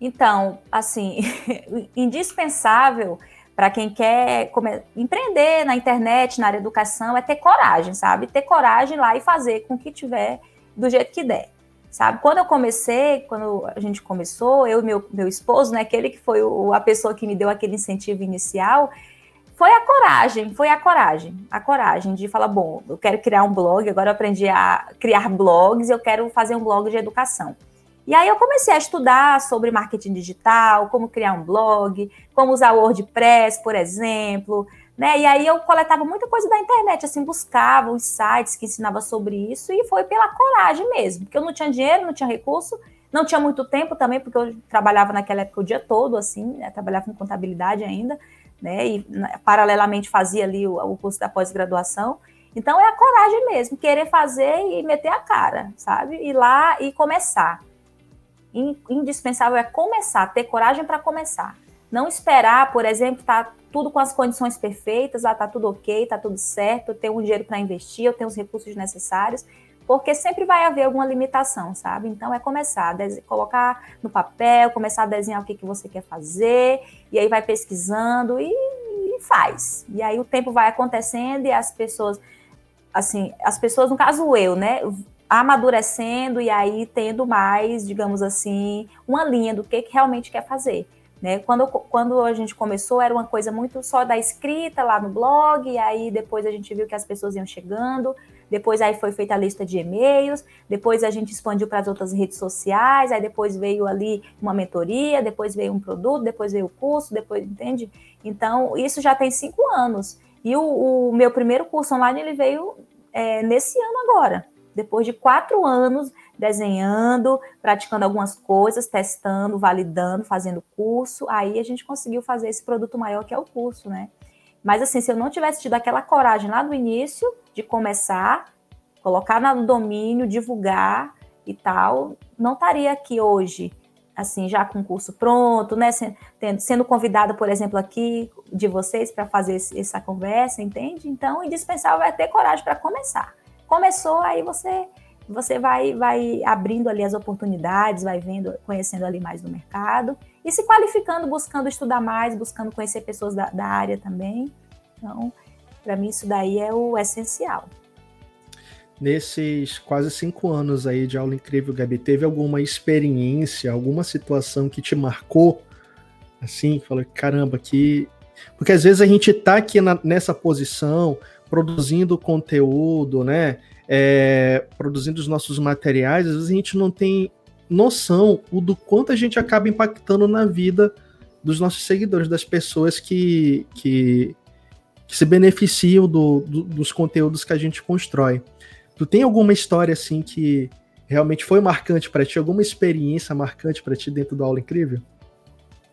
Então, assim, indispensável para quem quer empreender na internet, na área da educação, é ter coragem, sabe? Ter coragem lá e fazer com que tiver do jeito que der, sabe? Quando eu comecei, quando a gente começou, eu e meu, meu esposo, né, aquele que foi o, a pessoa que me deu aquele incentivo inicial, foi a coragem, foi a coragem, a coragem de falar, bom, eu quero criar um blog, agora eu aprendi a criar blogs, eu quero fazer um blog de educação. E aí eu comecei a estudar sobre marketing digital, como criar um blog, como usar o WordPress, por exemplo, né? E aí eu coletava muita coisa da internet, assim, buscava os sites que ensinavam sobre isso e foi pela coragem mesmo, porque eu não tinha dinheiro, não tinha recurso, não tinha muito tempo também, porque eu trabalhava naquela época o dia todo, assim, né? trabalhava com contabilidade ainda, né? E né, paralelamente fazia ali o, o curso da pós-graduação. Então é a coragem mesmo, querer fazer e meter a cara, sabe? Ir lá e começar indispensável é começar, ter coragem para começar. Não esperar, por exemplo, tá tudo com as condições perfeitas, ah, tá tudo ok, tá tudo certo, eu tenho um dinheiro para investir, eu tenho os recursos necessários, porque sempre vai haver alguma limitação, sabe? Então é começar, colocar no papel, começar a desenhar o que, que você quer fazer, e aí vai pesquisando e, e faz. E aí o tempo vai acontecendo e as pessoas, assim, as pessoas, no caso eu, né, amadurecendo e aí tendo mais, digamos assim, uma linha do que, que realmente quer fazer. Né? Quando, quando a gente começou, era uma coisa muito só da escrita lá no blog, e aí depois a gente viu que as pessoas iam chegando, depois aí foi feita a lista de e-mails, depois a gente expandiu para as outras redes sociais, aí depois veio ali uma mentoria, depois veio um produto, depois veio o curso, depois, entende? Então, isso já tem cinco anos. E o, o meu primeiro curso online, ele veio é, nesse ano agora, depois de quatro anos desenhando, praticando algumas coisas, testando, validando, fazendo curso, aí a gente conseguiu fazer esse produto maior que é o curso, né? Mas assim, se eu não tivesse tido aquela coragem lá no início de começar, colocar no domínio, divulgar e tal, não estaria aqui hoje, assim, já com o curso pronto, né? Sendo, convidada, por exemplo, aqui de vocês para fazer essa conversa, entende? Então, indispensável é ter coragem para começar começou, aí você você vai, vai abrindo ali as oportunidades, vai vendo, conhecendo ali mais do mercado e se qualificando, buscando estudar mais, buscando conhecer pessoas da, da área também. Então, para mim, isso daí é o essencial. Nesses quase cinco anos aí de aula incrível, Gabi, teve alguma experiência, alguma situação que te marcou? Assim, falou, caramba, que. Porque às vezes a gente tá aqui na, nessa posição, produzindo conteúdo, né? É, produzindo os nossos materiais, às vezes a gente não tem noção do quanto a gente acaba impactando na vida dos nossos seguidores, das pessoas que, que, que se beneficiam do, do, dos conteúdos que a gente constrói. Tu tem alguma história assim que realmente foi marcante para ti? Alguma experiência marcante para ti dentro do Aula Incrível?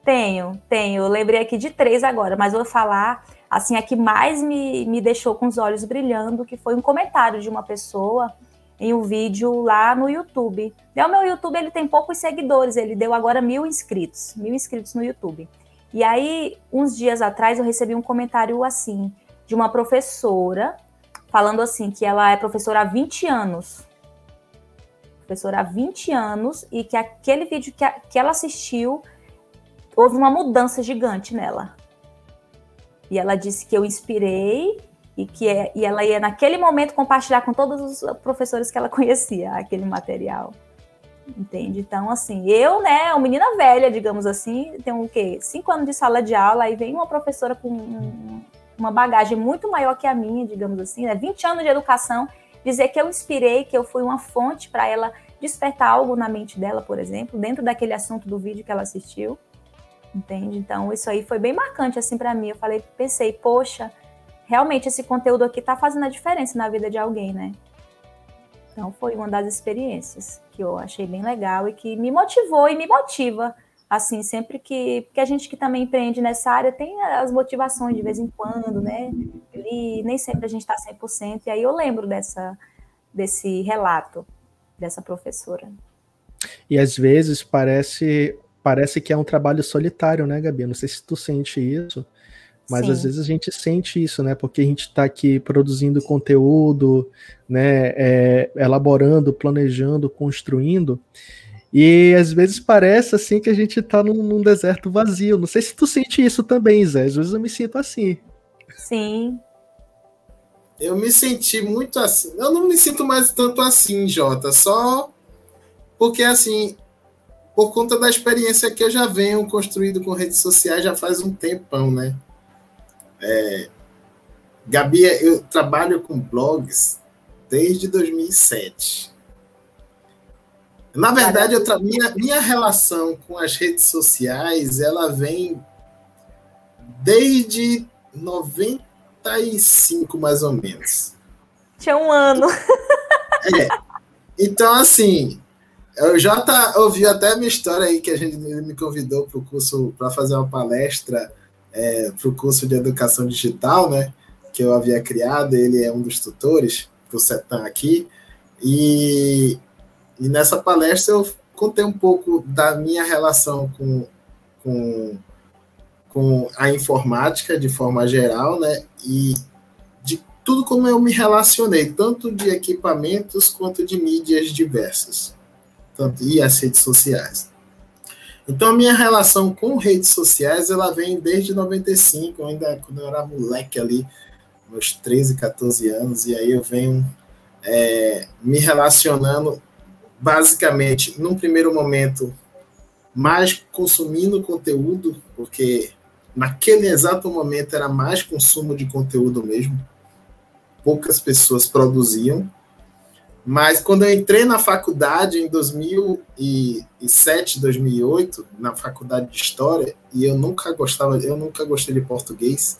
Tenho, tenho. Eu lembrei aqui de três agora, mas vou falar assim, a que mais me, me deixou com os olhos brilhando, que foi um comentário de uma pessoa em um vídeo lá no YouTube. E o meu YouTube ele tem poucos seguidores, ele deu agora mil inscritos, mil inscritos no YouTube. E aí, uns dias atrás, eu recebi um comentário assim, de uma professora, falando assim, que ela é professora há 20 anos. Professora há 20 anos, e que aquele vídeo que, a, que ela assistiu, houve uma mudança gigante nela. E ela disse que eu inspirei e que é, e ela ia naquele momento compartilhar com todos os professores que ela conhecia aquele material. Entende? Então, assim, eu, né, uma menina velha, digamos assim, tenho o quê? Cinco anos de sala de aula, aí vem uma professora com um, uma bagagem muito maior que a minha, digamos assim, né? 20 anos de educação, dizer que eu inspirei, que eu fui uma fonte para ela despertar algo na mente dela, por exemplo, dentro daquele assunto do vídeo que ela assistiu. Entende? Então, isso aí foi bem marcante assim para mim. Eu falei, pensei, poxa, realmente esse conteúdo aqui está fazendo a diferença na vida de alguém, né? Então foi uma das experiências que eu achei bem legal e que me motivou e me motiva. Assim, sempre que. Porque a gente que também empreende nessa área tem as motivações de vez em quando, né? E nem sempre a gente está 100%. E aí eu lembro dessa, desse relato dessa professora. E às vezes parece parece que é um trabalho solitário, né, Gabi? Não sei se tu sente isso, mas Sim. às vezes a gente sente isso, né? Porque a gente está aqui produzindo conteúdo, né? É, elaborando, planejando, construindo. E às vezes parece assim que a gente está num, num, deserto vazio. Não sei se tu sente isso também, Zé. Às vezes eu me sinto assim. Sim. Eu me senti muito assim. Eu não me sinto mais tanto assim, Jota. Só porque assim, por conta da experiência que eu já venho construindo com redes sociais já faz um tempão, né? É, Gabi, eu trabalho com blogs desde 2007. Na verdade, eu tra... minha, minha relação com as redes sociais, ela vem desde 95, mais ou menos. Tinha um ano. É. Então, assim, eu já tá, ouviu até a minha história aí, que a gente me convidou para o curso, para fazer uma palestra é, para o curso de educação digital, né? Que eu havia criado, ele é um dos tutores do CETAM aqui. E, e nessa palestra eu contei um pouco da minha relação com, com, com a informática de forma geral, né? E de tudo como eu me relacionei, tanto de equipamentos quanto de mídias diversas, tanto, e as redes sociais. Então, a minha relação com redes sociais, ela vem desde 95, ainda quando eu era moleque ali, meus 13, 14 anos, e aí eu venho é, me relacionando, basicamente, num primeiro momento, mais consumindo conteúdo, porque naquele exato momento era mais consumo de conteúdo mesmo, poucas pessoas produziam, mas quando eu entrei na faculdade em 2007, 2008, na faculdade de história, e eu nunca gostava, eu nunca gostei de português,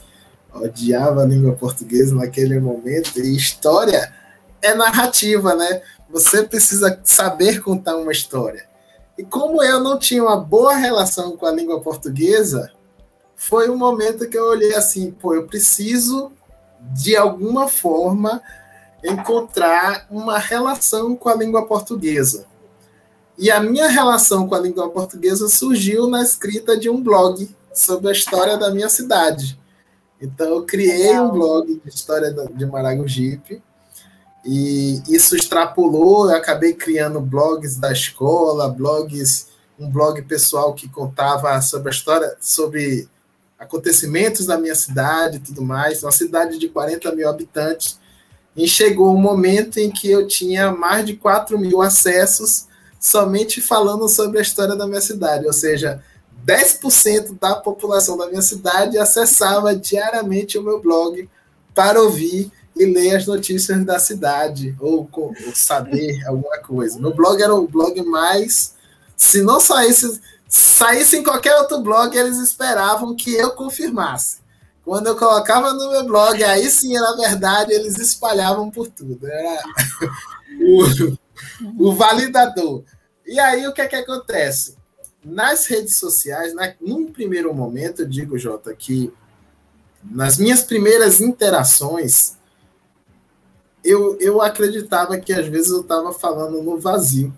odiava a língua portuguesa naquele momento, e história é narrativa, né? Você precisa saber contar uma história. E como eu não tinha uma boa relação com a língua portuguesa, foi um momento que eu olhei assim, pô, eu preciso de alguma forma encontrar uma relação com a língua portuguesa. E a minha relação com a língua portuguesa surgiu na escrita de um blog sobre a história da minha cidade. Então, eu criei um blog de história de Maragogipe, e isso extrapolou, eu acabei criando blogs da escola, blogs, um blog pessoal que contava sobre a história, sobre acontecimentos da minha cidade e tudo mais. Uma cidade de 40 mil habitantes, e chegou um momento em que eu tinha mais de 4 mil acessos somente falando sobre a história da minha cidade, ou seja, 10% da população da minha cidade acessava diariamente o meu blog para ouvir e ler as notícias da cidade ou, ou saber alguma coisa. Meu blog era o blog mais. Se não saísse, saísse em qualquer outro blog, eles esperavam que eu confirmasse. Quando eu colocava no meu blog, aí sim era verdade, eles espalhavam por tudo. Era o, o validador. E aí o que é que acontece? Nas redes sociais, na, num primeiro momento, eu digo, Jota, que nas minhas primeiras interações, eu, eu acreditava que às vezes eu estava falando no vazio.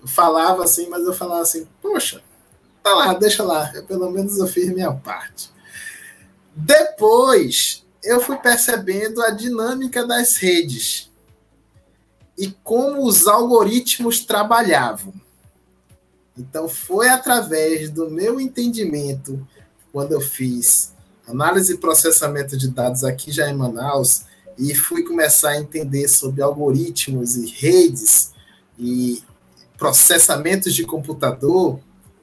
Eu falava assim, mas eu falava assim, poxa, tá lá, deixa lá, eu, pelo menos eu fiz minha parte. Depois, eu fui percebendo a dinâmica das redes e como os algoritmos trabalhavam. Então, foi através do meu entendimento, quando eu fiz análise e processamento de dados aqui já em Manaus, e fui começar a entender sobre algoritmos e redes e processamentos de computador,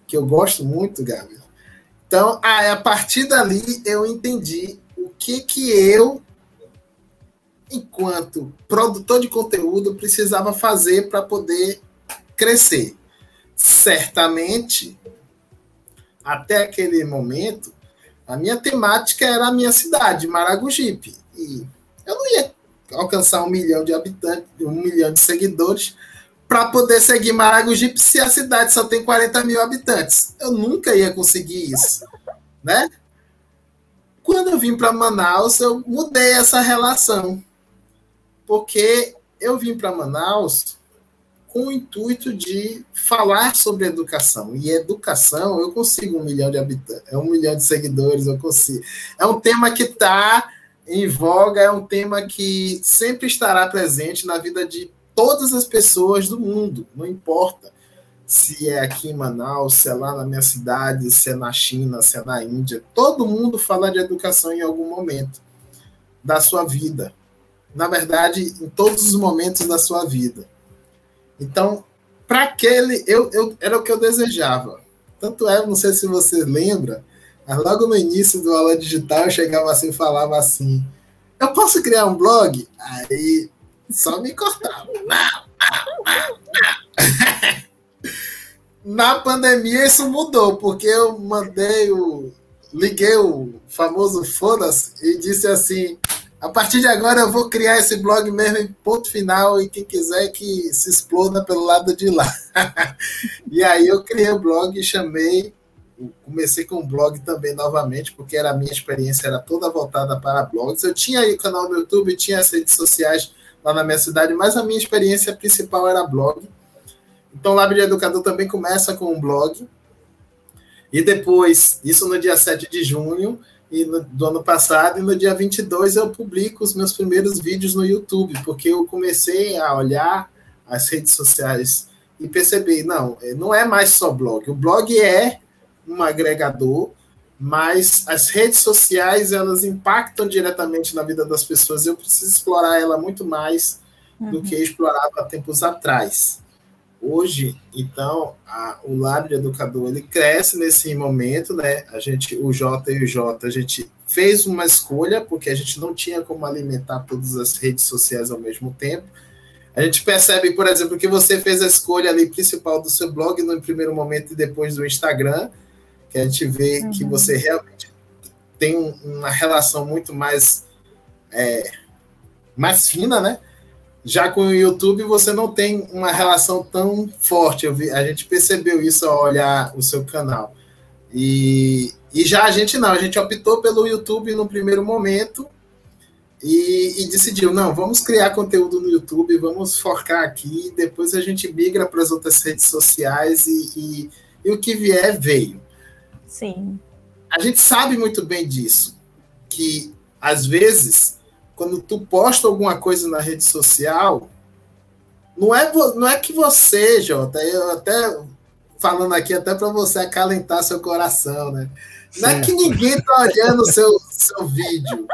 que eu gosto muito, Gabi. Então, a partir dali, eu entendi o que, que eu, enquanto produtor de conteúdo, precisava fazer para poder crescer. Certamente, até aquele momento, a minha temática era a minha cidade, Maragogipe. E eu não ia alcançar um milhão de habitantes, um milhão de seguidores para poder seguir Maragogipe se a cidade só tem 40 mil habitantes. Eu nunca ia conseguir isso, né? Quando eu vim para Manaus, eu mudei essa relação, porque eu vim para Manaus com o intuito de falar sobre educação. E educação, eu consigo um milhão de habitantes, é um milhão de seguidores, eu consigo. É um tema que está em voga, é um tema que sempre estará presente na vida de todas as pessoas do mundo, não importa se é aqui em Manaus, se é lá na minha cidade, se é na China, se é na Índia, todo mundo fala de educação em algum momento da sua vida. Na verdade, em todos os momentos da sua vida. Então, para aquele, eu, eu, era o que eu desejava. Tanto é, não sei se você lembra, mas logo no início do aula digital eu chegava assim e falava assim: Eu posso criar um blog? Aí só me cortava. Na pandemia isso mudou, porque eu mandei o. Liguei o famoso foda-se e disse assim: a partir de agora eu vou criar esse blog mesmo em ponto final e quem quiser que se exploda pelo lado de lá. e aí eu criei o blog e chamei comecei com o blog também novamente, porque era a minha experiência era toda voltada para blogs. Eu tinha aí o canal no YouTube, tinha as redes sociais lá na minha cidade, mas a minha experiência principal era blog. Então, o Lab de Educador também começa com um blog. E depois, isso no dia 7 de junho e no, do ano passado, e no dia 22 eu publico os meus primeiros vídeos no YouTube, porque eu comecei a olhar as redes sociais e percebi, não, não é mais só blog. O blog é um agregador, mas as redes sociais elas impactam diretamente na vida das pessoas. Eu preciso explorar ela muito mais uhum. do que explorava tempos atrás. Hoje, então, a, o Lab de Educador ele cresce nesse momento, né? A gente, o J e o J, a gente fez uma escolha porque a gente não tinha como alimentar todas as redes sociais ao mesmo tempo. A gente percebe, por exemplo, que você fez a escolha ali principal do seu blog no primeiro momento e depois do Instagram que a gente vê uhum. que você realmente tem um, uma relação muito mais é, mais fina, né? Já com o YouTube você não tem uma relação tão forte. Vi, a gente percebeu isso ao olhar o seu canal. E, e já a gente não, a gente optou pelo YouTube no primeiro momento e, e, decidiu, não, vamos criar conteúdo no YouTube, vamos focar aqui, depois a gente migra para as outras redes sociais e, e, e o que vier veio. Sim. A gente sabe muito bem disso, que às vezes, quando tu posta alguma coisa na rede social, não é, não é que você, Jota, eu até falando aqui até para você acalentar seu coração, né? Não é que ninguém está olhando o seu, seu vídeo.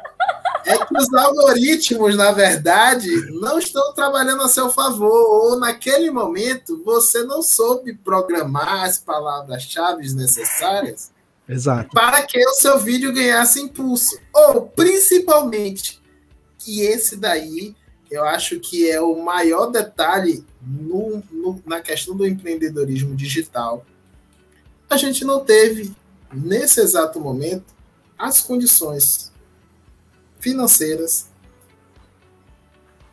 É que os algoritmos, na verdade, não estão trabalhando a seu favor. Ou naquele momento você não soube programar as palavras-chave necessárias Exato. para que o seu vídeo ganhasse impulso. Ou, principalmente, que esse daí eu acho que é o maior detalhe no, no, na questão do empreendedorismo digital. A gente não teve, nesse exato momento, as condições financeiras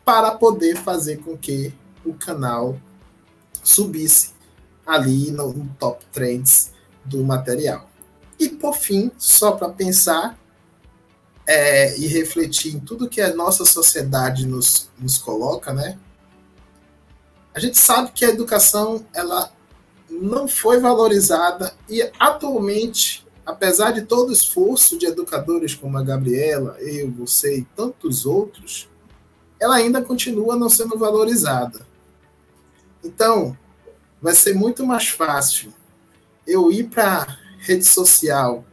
para poder fazer com que o canal subisse ali no, no top trends do material. E por fim, só para pensar, é, e refletir em tudo que a nossa sociedade nos, nos coloca, né? A gente sabe que a educação ela não foi valorizada e atualmente, apesar de todo o esforço de educadores como a Gabriela, eu, você e tantos outros, ela ainda continua não sendo valorizada. Então, vai ser muito mais fácil eu ir para rede social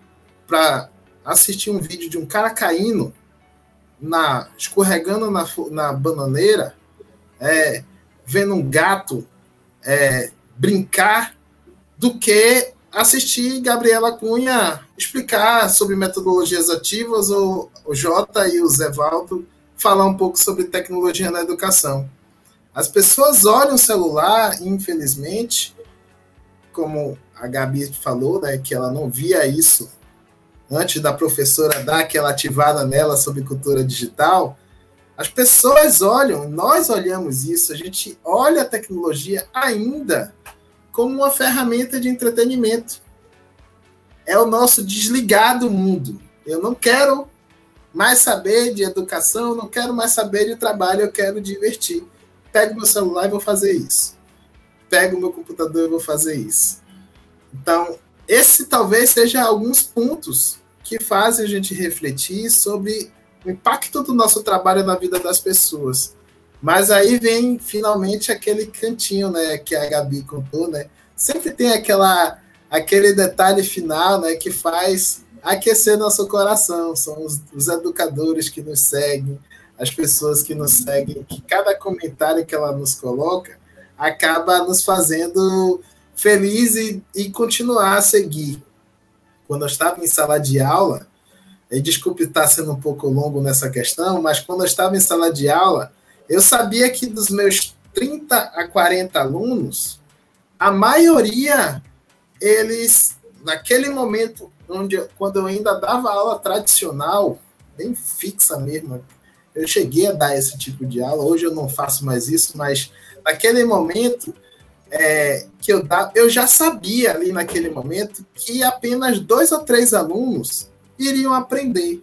para assistir um vídeo de um cara caindo na escorregando na, na bananeira, é, vendo um gato é, brincar, do que assistir Gabriela Cunha explicar sobre metodologias ativas ou o Jota e o Zé Valdo falar um pouco sobre tecnologia na educação. As pessoas olham o celular, infelizmente, como a Gabi falou, né, que ela não via isso antes da professora dar aquela ativada nela sobre cultura digital, as pessoas olham, nós olhamos isso, a gente olha a tecnologia ainda como uma ferramenta de entretenimento. É o nosso desligar do mundo. Eu não quero mais saber de educação, não quero mais saber de trabalho, eu quero divertir. Pego meu celular e vou fazer isso. Pego meu computador e vou fazer isso. Então, esse talvez seja alguns pontos que fazem a gente refletir sobre o impacto do nosso trabalho na vida das pessoas. Mas aí vem finalmente aquele cantinho, né, que a Gabi contou, né? Sempre tem aquela aquele detalhe final, né, que faz aquecer nosso coração. São os, os educadores que nos seguem, as pessoas que nos seguem, que cada comentário que ela nos coloca acaba nos fazendo feliz e, e continuar a seguir. Quando eu estava em sala de aula, e desculpe estar sendo um pouco longo nessa questão, mas quando eu estava em sala de aula, eu sabia que dos meus 30 a 40 alunos, a maioria, eles, naquele momento, onde quando eu ainda dava aula tradicional, bem fixa mesmo, eu cheguei a dar esse tipo de aula, hoje eu não faço mais isso, mas naquele momento é, que eu dava, eu já sabia ali naquele momento que apenas dois ou três alunos iriam aprender.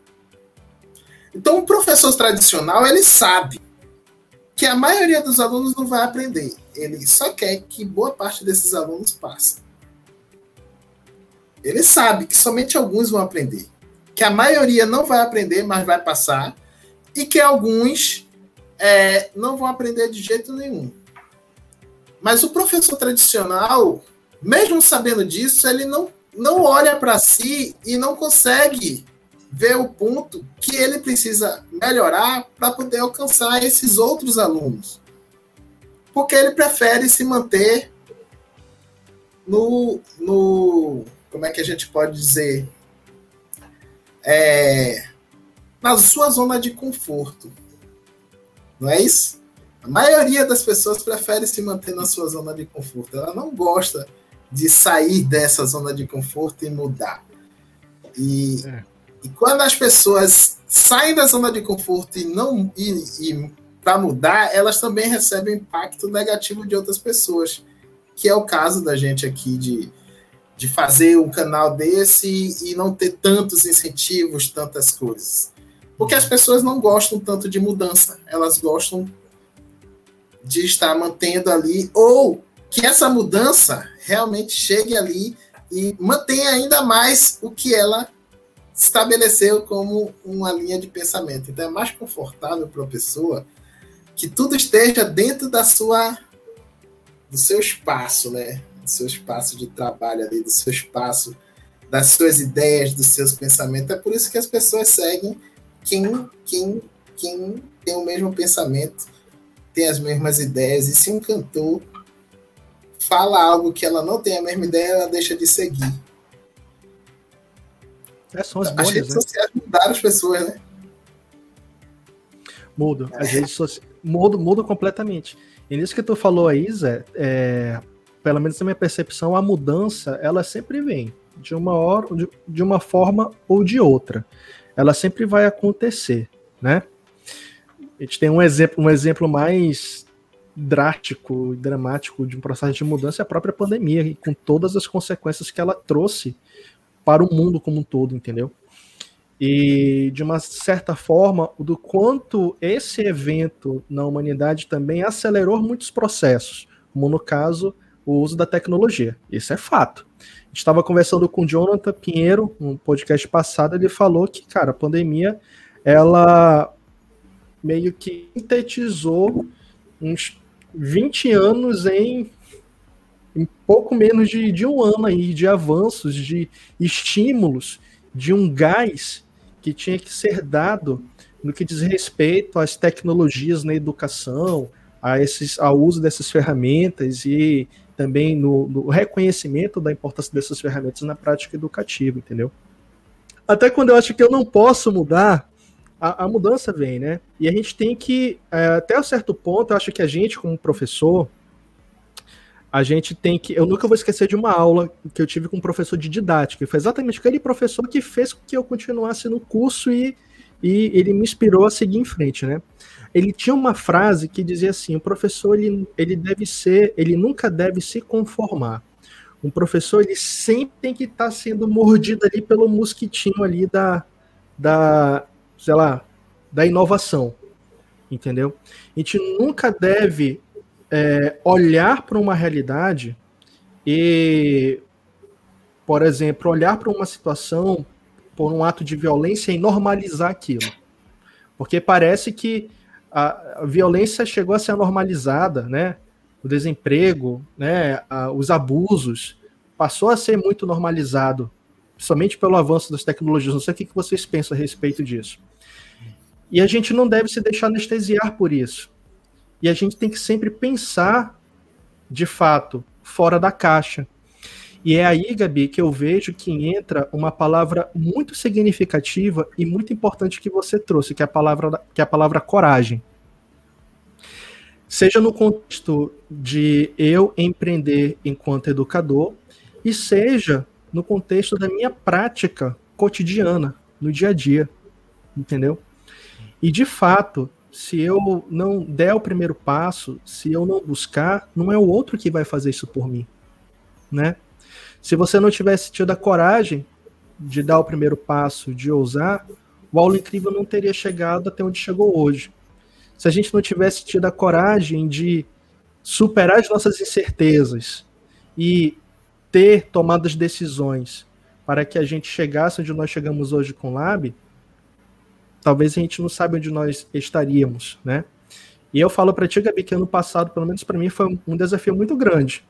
Então, o professor tradicional, ele sabe que a maioria dos alunos não vai aprender. Ele só quer que boa parte desses alunos passe. Ele sabe que somente alguns vão aprender. Que a maioria não vai aprender, mas vai passar. E que alguns é, não vão aprender de jeito nenhum. Mas o professor tradicional, mesmo sabendo disso, ele não, não olha para si e não consegue ver o ponto que ele precisa melhorar para poder alcançar esses outros alunos. Porque ele prefere se manter no, no como é que a gente pode dizer? É, na sua zona de conforto. Não é isso? A maioria das pessoas prefere se manter na sua zona de conforto. Ela não gosta de sair dessa zona de conforto e mudar. E é. E quando as pessoas saem da zona de conforto e não e, e para mudar, elas também recebem impacto negativo de outras pessoas, que é o caso da gente aqui de, de fazer um canal desse e não ter tantos incentivos, tantas coisas. Porque as pessoas não gostam tanto de mudança, elas gostam de estar mantendo ali, ou que essa mudança realmente chegue ali e mantenha ainda mais o que ela estabeleceu como uma linha de pensamento. Então é mais confortável para a pessoa que tudo esteja dentro da sua do seu espaço, né? Do seu espaço de trabalho ali, do seu espaço, das suas ideias, dos seus pensamentos. É por isso que as pessoas seguem quem quem quem tem o mesmo pensamento, tem as mesmas ideias. E se um cantor fala algo que ela não tem a mesma ideia, ela deixa de seguir. É, são as bolhas, as redes né? sociais mudaram as pessoas, né? Muda. As redes sociais mudam, mudam completamente. E nisso que tu falou aí, Zé, é, pelo menos na minha percepção, a mudança, ela sempre vem. De uma hora, de, de uma forma ou de outra. Ela sempre vai acontecer, né? A gente tem um exemplo, um exemplo mais drástico e dramático de um processo de mudança é a própria pandemia, e com todas as consequências que ela trouxe para o mundo como um todo, entendeu? e de uma certa forma do quanto esse evento na humanidade também acelerou muitos processos, como no caso o uso da tecnologia. Isso é fato. Estava conversando com o Jonathan Pinheiro, um podcast passado, ele falou que, cara, a pandemia ela meio que sintetizou uns 20 anos em, em pouco menos de, de um ano aí de avanços, de estímulos, de um gás que tinha que ser dado no que diz respeito às tecnologias na educação, a esses, ao uso dessas ferramentas e também no, no, reconhecimento da importância dessas ferramentas na prática educativa, entendeu? Até quando eu acho que eu não posso mudar, a, a mudança vem, né? E a gente tem que, é, até um certo ponto, eu acho que a gente, como professor, a gente tem que. Eu nunca vou esquecer de uma aula que eu tive com um professor de didática. Foi exatamente aquele professor que fez com que eu continuasse no curso e, e ele me inspirou a seguir em frente, né? Ele tinha uma frase que dizia assim: o professor ele, ele deve ser, ele nunca deve se conformar. Um professor ele sempre tem que estar tá sendo mordido ali pelo mosquitinho ali da, da, sei lá, da inovação, entendeu? A gente nunca deve é, olhar para uma realidade e, por exemplo, olhar para uma situação por um ato de violência e normalizar aquilo. Porque parece que a, violência chegou a ser normalizada, né? O desemprego, né? Os abusos passou a ser muito normalizado, somente pelo avanço das tecnologias. Não sei o que vocês pensam a respeito disso. E a gente não deve se deixar anestesiar por isso. E a gente tem que sempre pensar, de fato, fora da caixa. E é aí, Gabi, que eu vejo que entra uma palavra muito significativa e muito importante que você trouxe, que é a palavra, que é a palavra coragem. Seja no contexto de eu empreender enquanto educador, e seja no contexto da minha prática cotidiana, no dia a dia. Entendeu? E de fato, se eu não der o primeiro passo, se eu não buscar, não é o outro que vai fazer isso por mim, né? Se você não tivesse tido a coragem de dar o primeiro passo, de ousar, o aula incrível não teria chegado até onde chegou hoje. Se a gente não tivesse tido a coragem de superar as nossas incertezas e ter tomado as decisões para que a gente chegasse onde nós chegamos hoje com o Lab, talvez a gente não saiba onde nós estaríamos, né? E eu falo para ti, Gabi, que ano passado, pelo menos para mim, foi um desafio muito grande.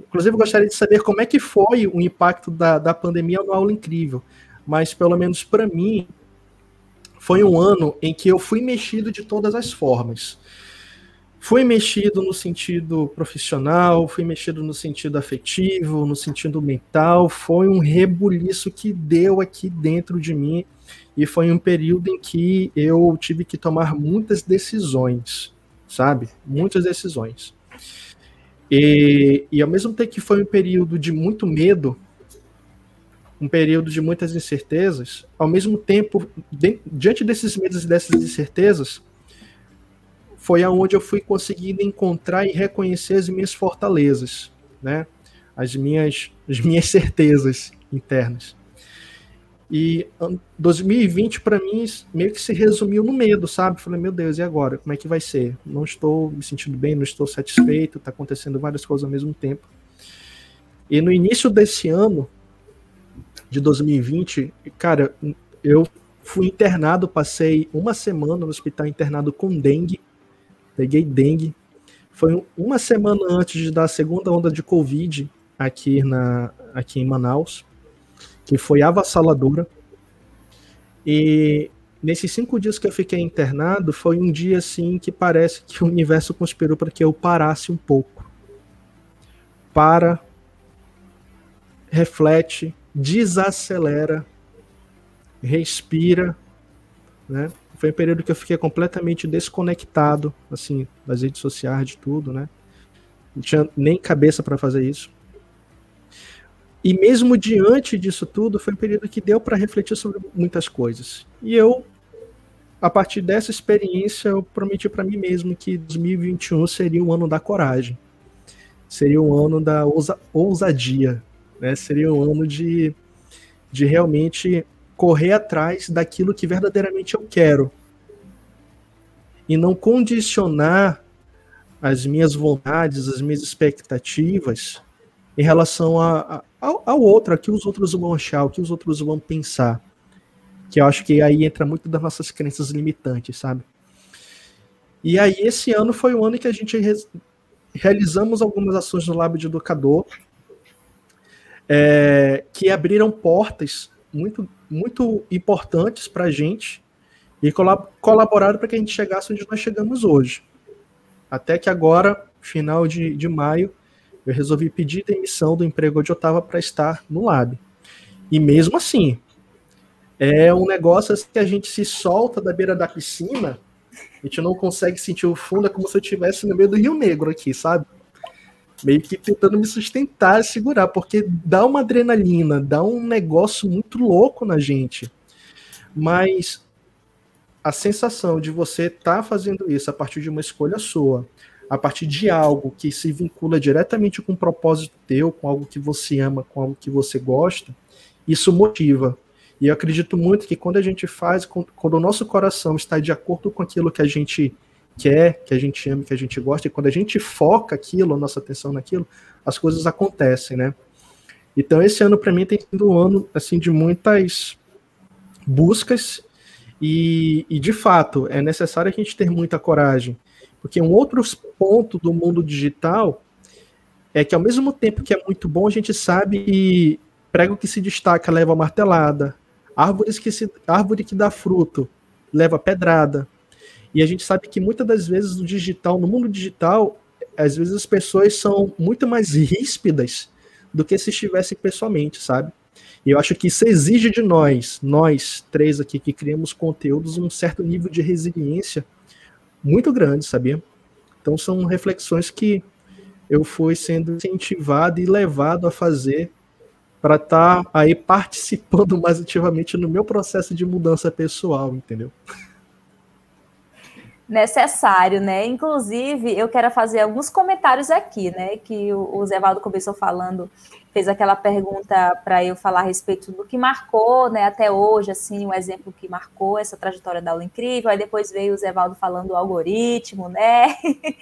Inclusive, eu gostaria de saber como é que foi o impacto da, da pandemia no Aula Incrível. Mas, pelo menos para mim, foi um ano em que eu fui mexido de todas as formas. Fui mexido no sentido profissional, fui mexido no sentido afetivo, no sentido mental. Foi um rebuliço que deu aqui dentro de mim e foi um período em que eu tive que tomar muitas decisões, sabe? Muitas decisões. E, e ao mesmo tempo que foi um período de muito medo, um período de muitas incertezas, ao mesmo tempo, de, diante desses medos e dessas incertezas, foi aonde eu fui conseguindo encontrar e reconhecer as minhas fortalezas, né? As minhas, as minhas certezas internas. E 2020 para mim meio que se resumiu no medo, sabe? Falei, meu Deus, e agora? Como é que vai ser? Não estou me sentindo bem, não estou satisfeito, está acontecendo várias coisas ao mesmo tempo. E no início desse ano, de 2020, cara, eu fui internado, passei uma semana no hospital internado com dengue, peguei dengue. Foi uma semana antes da segunda onda de Covid aqui, na, aqui em Manaus que foi avassaladora. E nesses cinco dias que eu fiquei internado, foi um dia assim que parece que o universo conspirou para que eu parasse um pouco. Para, reflete, desacelera, respira, né? Foi um período que eu fiquei completamente desconectado, assim, das redes sociais, de tudo, né? Não tinha nem cabeça para fazer isso. E mesmo diante disso tudo, foi um período que deu para refletir sobre muitas coisas. E eu, a partir dessa experiência, eu prometi para mim mesmo que 2021 seria o ano da coragem. Seria o ano da ousa ousadia, né? Seria um ano de, de realmente correr atrás daquilo que verdadeiramente eu quero e não condicionar as minhas vontades, as minhas expectativas em relação a, a, ao, ao outro, a que os outros vão achar, o que os outros vão pensar. Que eu acho que aí entra muito das nossas crenças limitantes, sabe? E aí, esse ano foi o ano que a gente re realizamos algumas ações no Lab de Educador, é, que abriram portas muito, muito importantes para a gente e colaboraram para que a gente chegasse onde nós chegamos hoje. Até que agora, final de, de maio, eu resolvi pedir demissão do emprego onde eu estava para estar no Lab. E mesmo assim, é um negócio assim que a gente se solta da beira da piscina, a gente não consegue sentir o fundo, é como se eu estivesse no meio do Rio Negro aqui, sabe? Meio que tentando me sustentar, segurar, porque dá uma adrenalina, dá um negócio muito louco na gente. Mas a sensação de você estar tá fazendo isso a partir de uma escolha sua, a partir de algo que se vincula diretamente com um propósito teu, com algo que você ama, com algo que você gosta, isso motiva. E eu acredito muito que quando a gente faz, quando o nosso coração está de acordo com aquilo que a gente quer, que a gente ama, que a gente gosta, e quando a gente foca aquilo, a nossa atenção naquilo, as coisas acontecem, né? Então esse ano para mim tem sido um ano assim de muitas buscas e, e, de fato, é necessário a gente ter muita coragem. Porque um outro ponto do mundo digital é que, ao mesmo tempo que é muito bom, a gente sabe que prego que se destaca leva martelada, árvores que se, árvore que dá fruto leva pedrada. E a gente sabe que muitas das vezes no digital, no mundo digital, às vezes as pessoas são muito mais ríspidas do que se estivessem pessoalmente, sabe? E eu acho que isso exige de nós, nós três aqui que criamos conteúdos, um certo nível de resiliência muito grande, sabia? Então são reflexões que eu fui sendo incentivado e levado a fazer para estar tá aí participando mais ativamente no meu processo de mudança pessoal, entendeu? Necessário, né? Inclusive, eu quero fazer alguns comentários aqui, né? Que o, Zé Valdo começou falando, fez aquela pergunta para eu falar a respeito do que marcou, né? Até hoje, assim, um exemplo que marcou essa trajetória da aula incrível. Aí depois veio o Zé Valdo falando do algoritmo, né?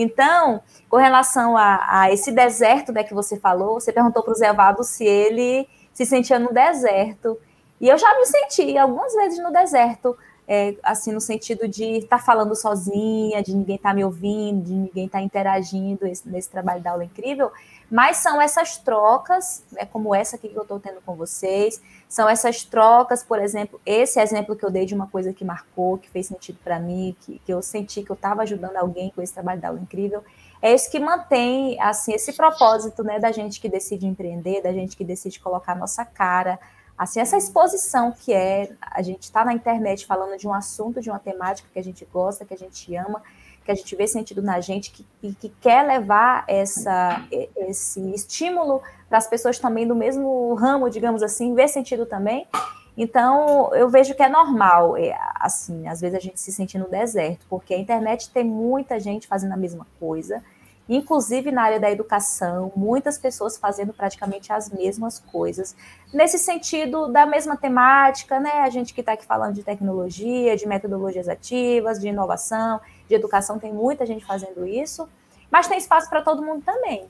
Então, com relação a, a, esse deserto né, que você falou, você perguntou para o Zé Valdo se ele se sentia no deserto. E eu já me senti algumas vezes no deserto, é, assim, no sentido de estar tá falando sozinha, de ninguém estar tá me ouvindo, de ninguém estar tá interagindo esse, nesse trabalho da aula incrível, mas são essas trocas, né, como essa aqui que eu estou tendo com vocês, são essas trocas, por exemplo, esse exemplo que eu dei de uma coisa que marcou, que fez sentido para mim, que, que eu senti que eu estava ajudando alguém com esse trabalho da aula incrível, é isso que mantém, assim, esse propósito, né, da gente que decide empreender, da gente que decide colocar a nossa cara, Assim, essa exposição que é a gente está na internet falando de um assunto, de uma temática que a gente gosta, que a gente ama, que a gente vê sentido na gente que, e que quer levar essa, esse estímulo para as pessoas também do mesmo ramo, digamos assim, ver sentido também. Então, eu vejo que é normal, é, assim, às vezes a gente se sentir no deserto, porque a internet tem muita gente fazendo a mesma coisa, inclusive na área da educação, muitas pessoas fazendo praticamente as mesmas coisas. Nesse sentido, da mesma temática, né? A gente que está aqui falando de tecnologia, de metodologias ativas, de inovação, de educação, tem muita gente fazendo isso, mas tem espaço para todo mundo também.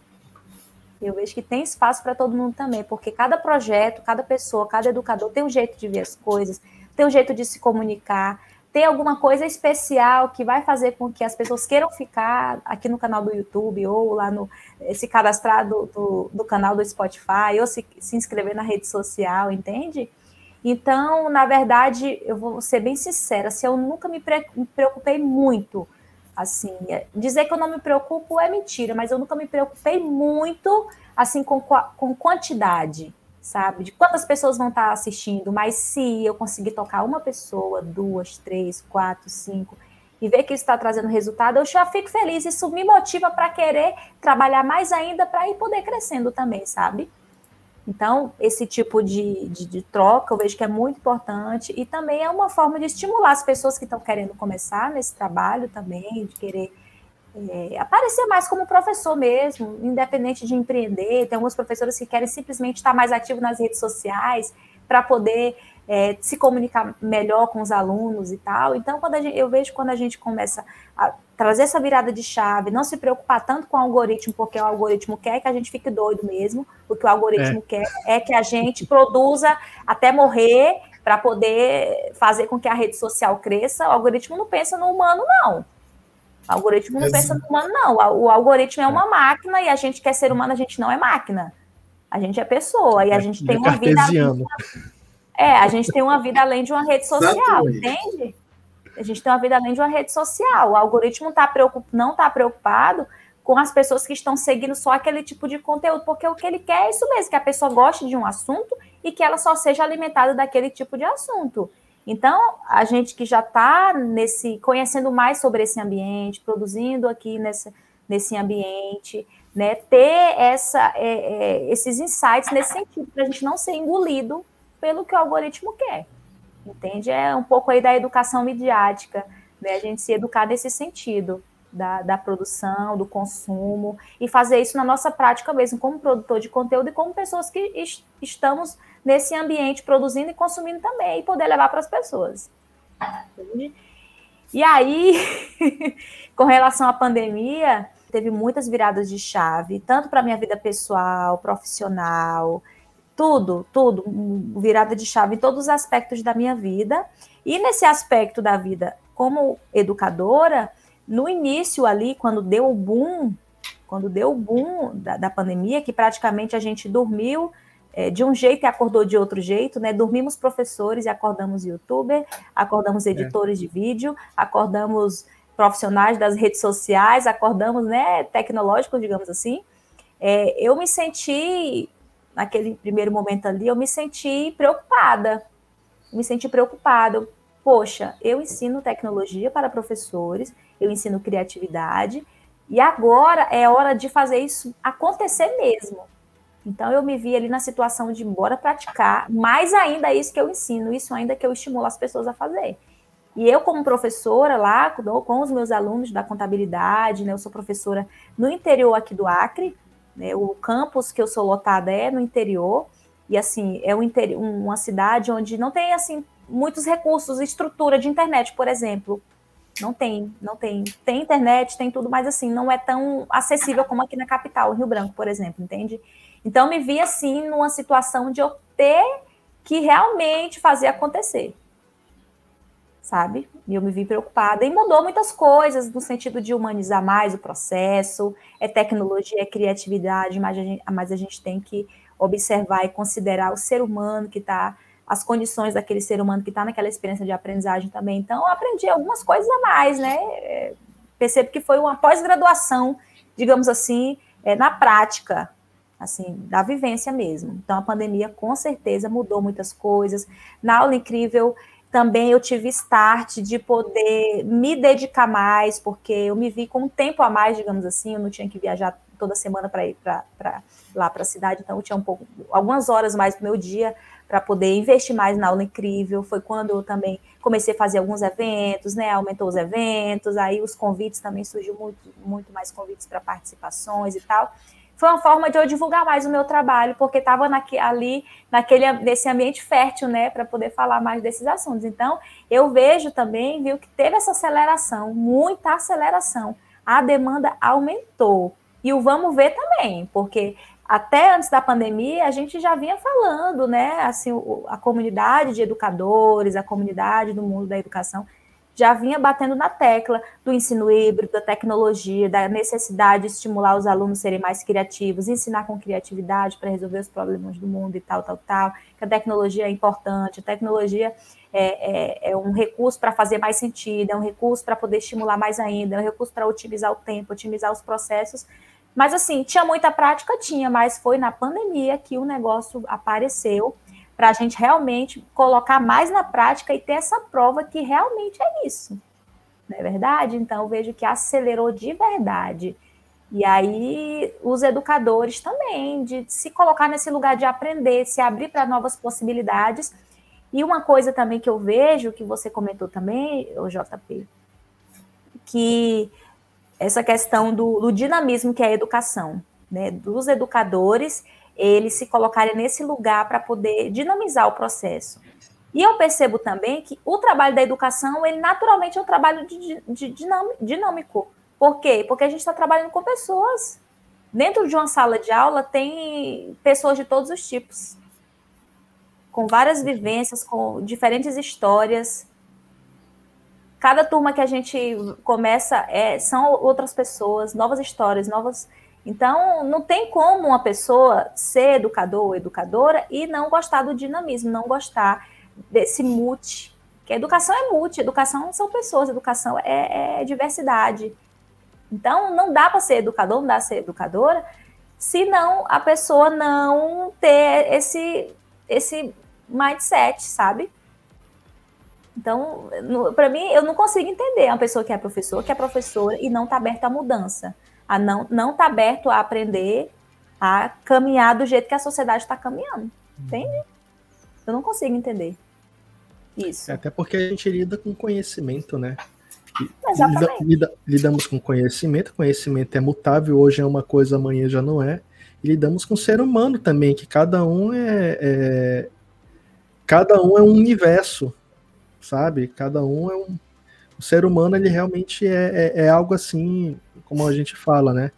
Eu vejo que tem espaço para todo mundo também, porque cada projeto, cada pessoa, cada educador tem um jeito de ver as coisas, tem um jeito de se comunicar, tem alguma coisa especial que vai fazer com que as pessoas queiram ficar aqui no canal do YouTube ou lá no se cadastrar do, do, do canal do Spotify ou se, se inscrever na rede social, entende? Então, na verdade, eu vou ser bem sincera, se eu nunca me, pre, me preocupei muito, assim, é, dizer que eu não me preocupo é mentira, mas eu nunca me preocupei muito, assim, com, com quantidade sabe? De quantas pessoas vão estar assistindo, mas se eu conseguir tocar uma pessoa, duas, três, quatro, cinco, e ver que isso está trazendo resultado, eu já fico feliz. Isso me motiva para querer trabalhar mais ainda para ir poder crescendo também, sabe? Então, esse tipo de, de, de, troca eu vejo que é muito importante e também é uma forma de estimular as pessoas que estão querendo começar nesse trabalho também, de querer é, aparecer mais como professor mesmo, independente de empreender. Tem alguns professores que querem simplesmente estar mais ativo nas redes sociais para poder é, se comunicar melhor com os alunos e tal. Então, quando gente, eu vejo quando a gente começa a trazer essa virada de chave, não se preocupar tanto com o algoritmo, porque o algoritmo quer que a gente fique doido mesmo, o que o algoritmo é. quer é que a gente produza até morrer para poder fazer com que a rede social cresça. O algoritmo não pensa no humano, não. O algoritmo não pensa no humano, não. O algoritmo é uma é. máquina e a gente quer ser humano, a gente não é máquina. A gente é pessoa e a é, gente tem uma vida. É, a gente tem uma vida além de uma rede social, entende? A gente tem uma vida além de uma rede social. O algoritmo tá preocup... não está preocupado com as pessoas que estão seguindo só aquele tipo de conteúdo, porque o que ele quer é isso mesmo, que a pessoa goste de um assunto e que ela só seja alimentada daquele tipo de assunto. Então, a gente que já está nesse, conhecendo mais sobre esse ambiente, produzindo aqui nesse, nesse ambiente, né, ter essa, é, é, esses insights nesse sentido, para a gente não ser engolido pelo que o algoritmo quer. Entende? É um pouco aí da educação midiática, né? A gente se educar nesse sentido. Da, da, produção, do consumo, e fazer isso na nossa prática mesmo, como produtor de conteúdo e como pessoas que est estamos nesse ambiente produzindo e consumindo também, e poder levar para as pessoas. E aí, com relação à pandemia, teve muitas viradas de chave, tanto para a minha vida pessoal, profissional, tudo, tudo, virada de chave em todos os aspectos da minha vida. E nesse aspecto da vida como educadora, no início ali, quando deu o boom, quando deu o boom da, da pandemia, que praticamente a gente dormiu é, de um jeito e acordou de outro jeito, né? Dormimos professores e acordamos youtuber, acordamos é. editores é. de vídeo, acordamos profissionais das redes sociais, acordamos, né, tecnológicos, digamos assim. É, eu me senti naquele primeiro momento ali, eu me senti preocupada. Me senti preocupada. Poxa, eu ensino tecnologia para professores, eu ensino criatividade, e agora é hora de fazer isso acontecer mesmo. Então eu me vi ali na situação de embora praticar, mais ainda isso que eu ensino, isso ainda que eu estimulo as pessoas a fazer. E eu, como professora lá, com os meus alunos da contabilidade, né, eu sou professora no interior aqui do Acre, né? O campus que eu sou lotada é no interior, e assim, é um interior, uma cidade onde não tem assim muitos recursos, estrutura de internet, por exemplo. Não tem, não tem. Tem internet, tem tudo, mas assim, não é tão acessível como aqui na capital, Rio Branco, por exemplo, entende? Então, me vi assim numa situação de eu ter que realmente fazer acontecer sabe? E eu me vi preocupada e mudou muitas coisas no sentido de humanizar mais o processo, é tecnologia, é criatividade, mas a gente, mas a gente tem que observar e considerar o ser humano que está, as condições daquele ser humano que está naquela experiência de aprendizagem também. Então, eu aprendi algumas coisas a mais, né? É, percebo que foi uma pós-graduação, digamos assim, é, na prática, assim, da vivência mesmo. Então, a pandemia com certeza mudou muitas coisas. Na aula incrível, também eu tive start de poder me dedicar mais, porque eu me vi com um tempo a mais, digamos assim, eu não tinha que viajar toda semana para ir pra, pra lá para a cidade, então eu tinha um pouco, algumas horas mais do meu dia para poder investir mais na aula incrível. Foi quando eu também comecei a fazer alguns eventos, né? Aumentou os eventos, aí os convites também surgiu muito, muito mais convites para participações e tal foi uma forma de eu divulgar mais o meu trabalho, porque estava ali naquele nesse ambiente fértil, né, para poder falar mais desses assuntos. Então, eu vejo também, viu, que teve essa aceleração, muita aceleração. A demanda aumentou. E o vamos ver também, porque até antes da pandemia a gente já vinha falando, né, assim, a comunidade de educadores, a comunidade do mundo da educação já vinha batendo na tecla do ensino híbrido, da tecnologia, da necessidade de estimular os alunos a serem mais criativos, ensinar com criatividade para resolver os problemas do mundo e tal, tal, tal, que a tecnologia é importante, a tecnologia é, é, é um recurso para fazer mais sentido, é um recurso para poder estimular mais ainda, é um recurso para otimizar o tempo, otimizar os processos, mas assim, tinha muita prática? Tinha, mas foi na pandemia que o negócio apareceu para a gente realmente colocar mais na prática e ter essa prova que realmente é isso. Não é verdade? Então, eu vejo que acelerou de verdade. E aí, os educadores também, de se colocar nesse lugar de aprender, se abrir para novas possibilidades. E uma coisa também que eu vejo, que você comentou também, o JP, que essa questão do, do dinamismo que é a educação, né? Dos educadores eles se colocarem nesse lugar para poder dinamizar o processo. E eu percebo também que o trabalho da educação, ele naturalmente é um trabalho de, de, de dinâmico. Por quê? Porque a gente está trabalhando com pessoas. Dentro de uma sala de aula tem pessoas de todos os tipos, com várias vivências, com diferentes histórias. Cada turma que a gente começa é, são outras pessoas, novas histórias, novas. Então, não tem como uma pessoa ser educador ou educadora e não gostar do dinamismo, não gostar desse multi. Que educação é multi, educação são pessoas, educação é, é diversidade. Então, não dá para ser educador, não dá para ser educadora, se não a pessoa não ter esse, esse mindset, sabe? Então, para mim, eu não consigo entender uma pessoa que é professor, que é professora e não está aberta à mudança, a não não está aberto a aprender, a caminhar do jeito que a sociedade está caminhando, entende? Eu não consigo entender isso. É, até porque a gente lida com conhecimento, né? Lida, lida, lidamos com conhecimento, conhecimento é mutável, hoje é uma coisa, amanhã já não é. E lidamos com o ser humano também, que cada um é, é cada um é um universo, sabe? Cada um é um. O ser humano, ele realmente é, é, é algo assim, como a gente fala, né?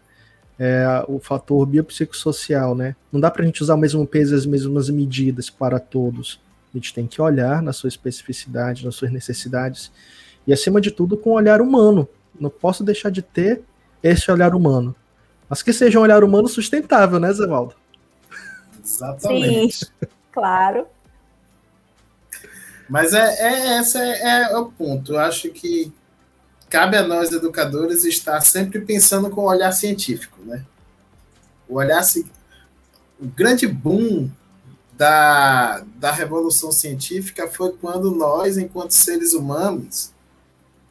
É o fator biopsicossocial, né? Não dá para a gente usar o mesmo peso e as mesmas medidas para todos. A gente tem que olhar na sua especificidade, nas suas necessidades e, acima de tudo, com um olhar humano. Não posso deixar de ter esse olhar humano. Mas que seja um olhar humano sustentável, né, Zé Valdo? Exatamente. Sim, claro. Mas é, é esse é, é, o ponto. Eu acho que cabe a nós, educadores, estar sempre pensando com o olhar científico, né? O olhar o grande boom da, da revolução científica foi quando nós, enquanto seres humanos,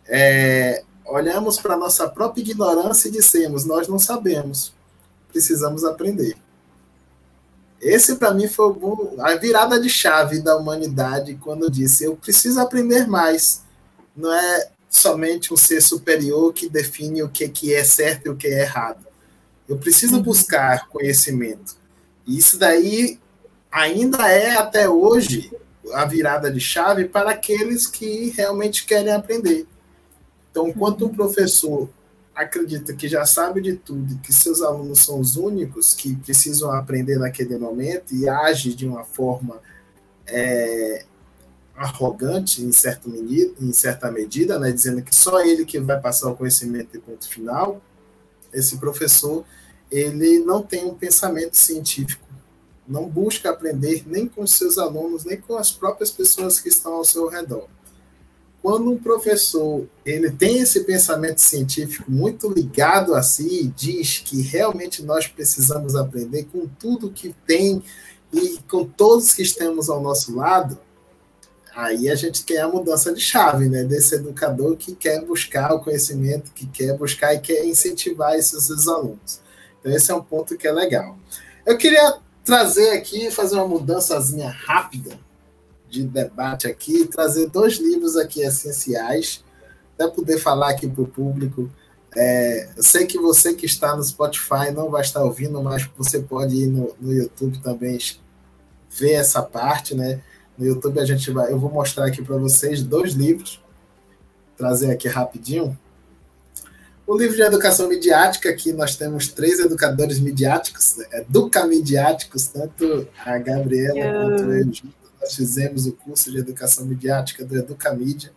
é, olhamos para nossa própria ignorância e dissemos: nós não sabemos, precisamos aprender. Esse, para mim, foi a virada de chave da humanidade quando eu disse: eu preciso aprender mais. Não é somente um ser superior que define o que, que é certo e o que é errado. Eu preciso uhum. buscar conhecimento. E isso daí ainda é, até hoje, a virada de chave para aqueles que realmente querem aprender. Então, enquanto um professor acredita que já sabe de tudo, que seus alunos são os únicos que precisam aprender naquele momento e age de uma forma é, arrogante em, certo medida, em certa medida, né, dizendo que só ele que vai passar o conhecimento de ponto final, esse professor ele não tem um pensamento científico, não busca aprender nem com seus alunos, nem com as próprias pessoas que estão ao seu redor. Quando um professor ele tem esse pensamento científico muito ligado a si e diz que realmente nós precisamos aprender com tudo que tem e com todos que estamos ao nosso lado, aí a gente tem a mudança de chave, né? Desse educador que quer buscar o conhecimento, que quer buscar e quer incentivar esses seus alunos. Então esse é um ponto que é legal. Eu queria trazer aqui, fazer uma mudançazinha rápida de debate aqui, trazer dois livros aqui essenciais, para poder falar aqui para o público. É, eu sei que você que está no Spotify não vai estar ouvindo, mas você pode ir no, no YouTube também ver essa parte, né? No YouTube a gente vai, eu vou mostrar aqui para vocês dois livros, trazer aqui rapidinho. O livro de educação midiática, aqui nós temos três educadores midiáticos, né? educa midiáticos, tanto a Gabriela quanto eu nós fizemos o curso de educação midiática do Educamídia,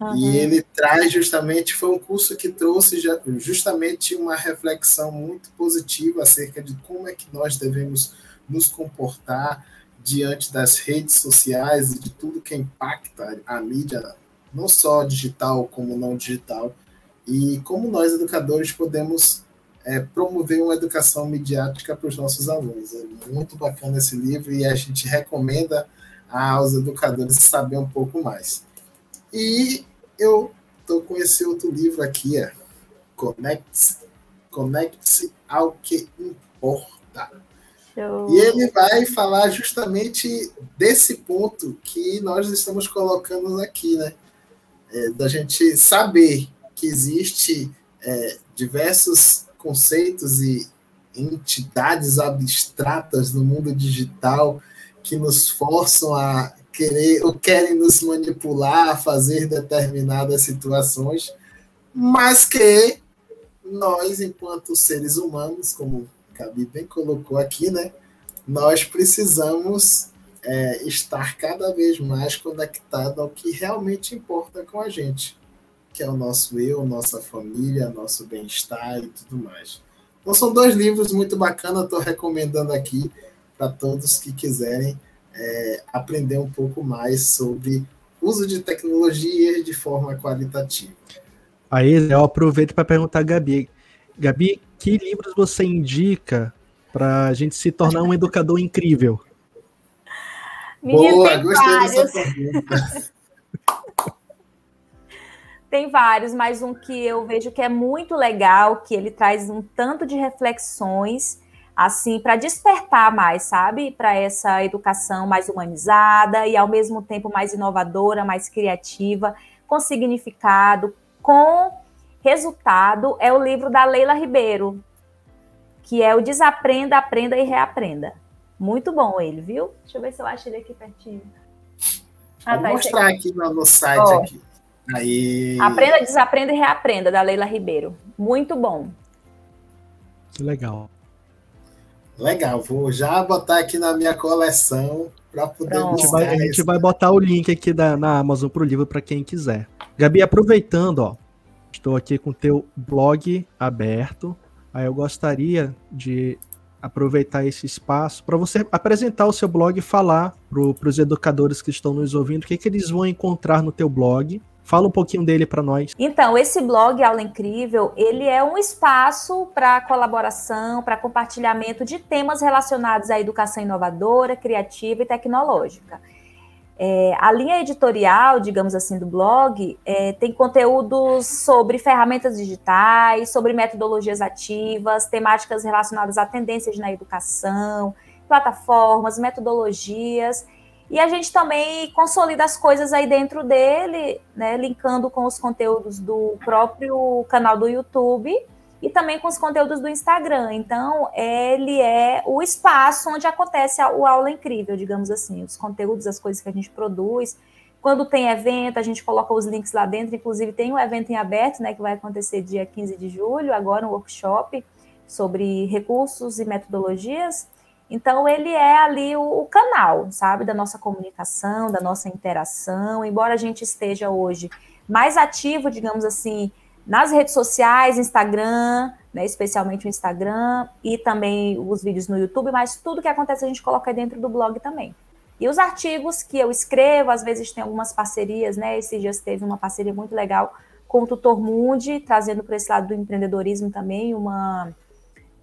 uhum. e ele traz justamente, foi um curso que trouxe justamente uma reflexão muito positiva acerca de como é que nós devemos nos comportar diante das redes sociais e de tudo que impacta a mídia, não só digital como não digital, e como nós, educadores, podemos é, promover uma educação midiática para os nossos alunos. É muito bacana esse livro e a gente recomenda aos educadores saber um pouco mais. E eu estou com esse outro livro aqui, é Conecte-se Conecte ao que importa. Show. E ele vai falar justamente desse ponto que nós estamos colocando aqui, né? É, da gente saber que existe é, diversos conceitos e entidades abstratas no mundo digital que nos forçam a querer ou querem nos manipular, fazer determinadas situações, mas que nós, enquanto seres humanos, como Gabi bem colocou aqui, né, nós precisamos é, estar cada vez mais conectado ao que realmente importa com a gente, que é o nosso eu, nossa família, nosso bem-estar e tudo mais. Então são dois livros muito bacanas, estou recomendando aqui para todos que quiserem é, aprender um pouco mais sobre uso de tecnologia de forma qualitativa. Aí eu aproveito para perguntar a Gabi. Gabi, que livros você indica para a gente se tornar um educador incrível? Menino, Boa, tem gostei vários. dessa pergunta. tem vários, mas um que eu vejo que é muito legal, que ele traz um tanto de reflexões, assim, para despertar mais, sabe? Para essa educação mais humanizada e ao mesmo tempo mais inovadora, mais criativa, com significado, com resultado, é o livro da Leila Ribeiro, que é o Desaprenda, Aprenda e Reaprenda. Muito bom ele, viu? Deixa eu ver se eu acho ele aqui pertinho. Ah, Vou tá, mostrar aqui no, no site oh. aqui. Aí... Aprenda, Desaprenda e Reaprenda, da Leila Ribeiro. Muito bom. Que legal. Legal, vou já botar aqui na minha coleção para poder a gente, vai, a gente vai botar o link aqui da, na Amazon para o livro para quem quiser. Gabi, aproveitando, ó, estou aqui com o teu blog aberto. Aí eu gostaria de aproveitar esse espaço para você apresentar o seu blog e falar para os educadores que estão nos ouvindo o que, que eles vão encontrar no teu blog. Fala um pouquinho dele para nós. Então, esse blog Aula Incrível, ele é um espaço para colaboração, para compartilhamento de temas relacionados à educação inovadora, criativa e tecnológica. É, a linha editorial, digamos assim, do blog é, tem conteúdos sobre ferramentas digitais, sobre metodologias ativas, temáticas relacionadas a tendências na educação, plataformas, metodologias. E a gente também consolida as coisas aí dentro dele, né, linkando com os conteúdos do próprio canal do YouTube e também com os conteúdos do Instagram. Então, ele é o espaço onde acontece o aula incrível, digamos assim, os conteúdos, as coisas que a gente produz. Quando tem evento, a gente coloca os links lá dentro. Inclusive, tem um evento em aberto, né, que vai acontecer dia 15 de julho, agora um workshop sobre recursos e metodologias. Então, ele é ali o, o canal, sabe, da nossa comunicação, da nossa interação. Embora a gente esteja hoje mais ativo, digamos assim, nas redes sociais, Instagram, né, especialmente o Instagram, e também os vídeos no YouTube, mas tudo que acontece a gente coloca dentro do blog também. E os artigos que eu escrevo, às vezes tem algumas parcerias, né? Esses dias teve uma parceria muito legal com o Tutor Mundi, trazendo para esse lado do empreendedorismo também uma,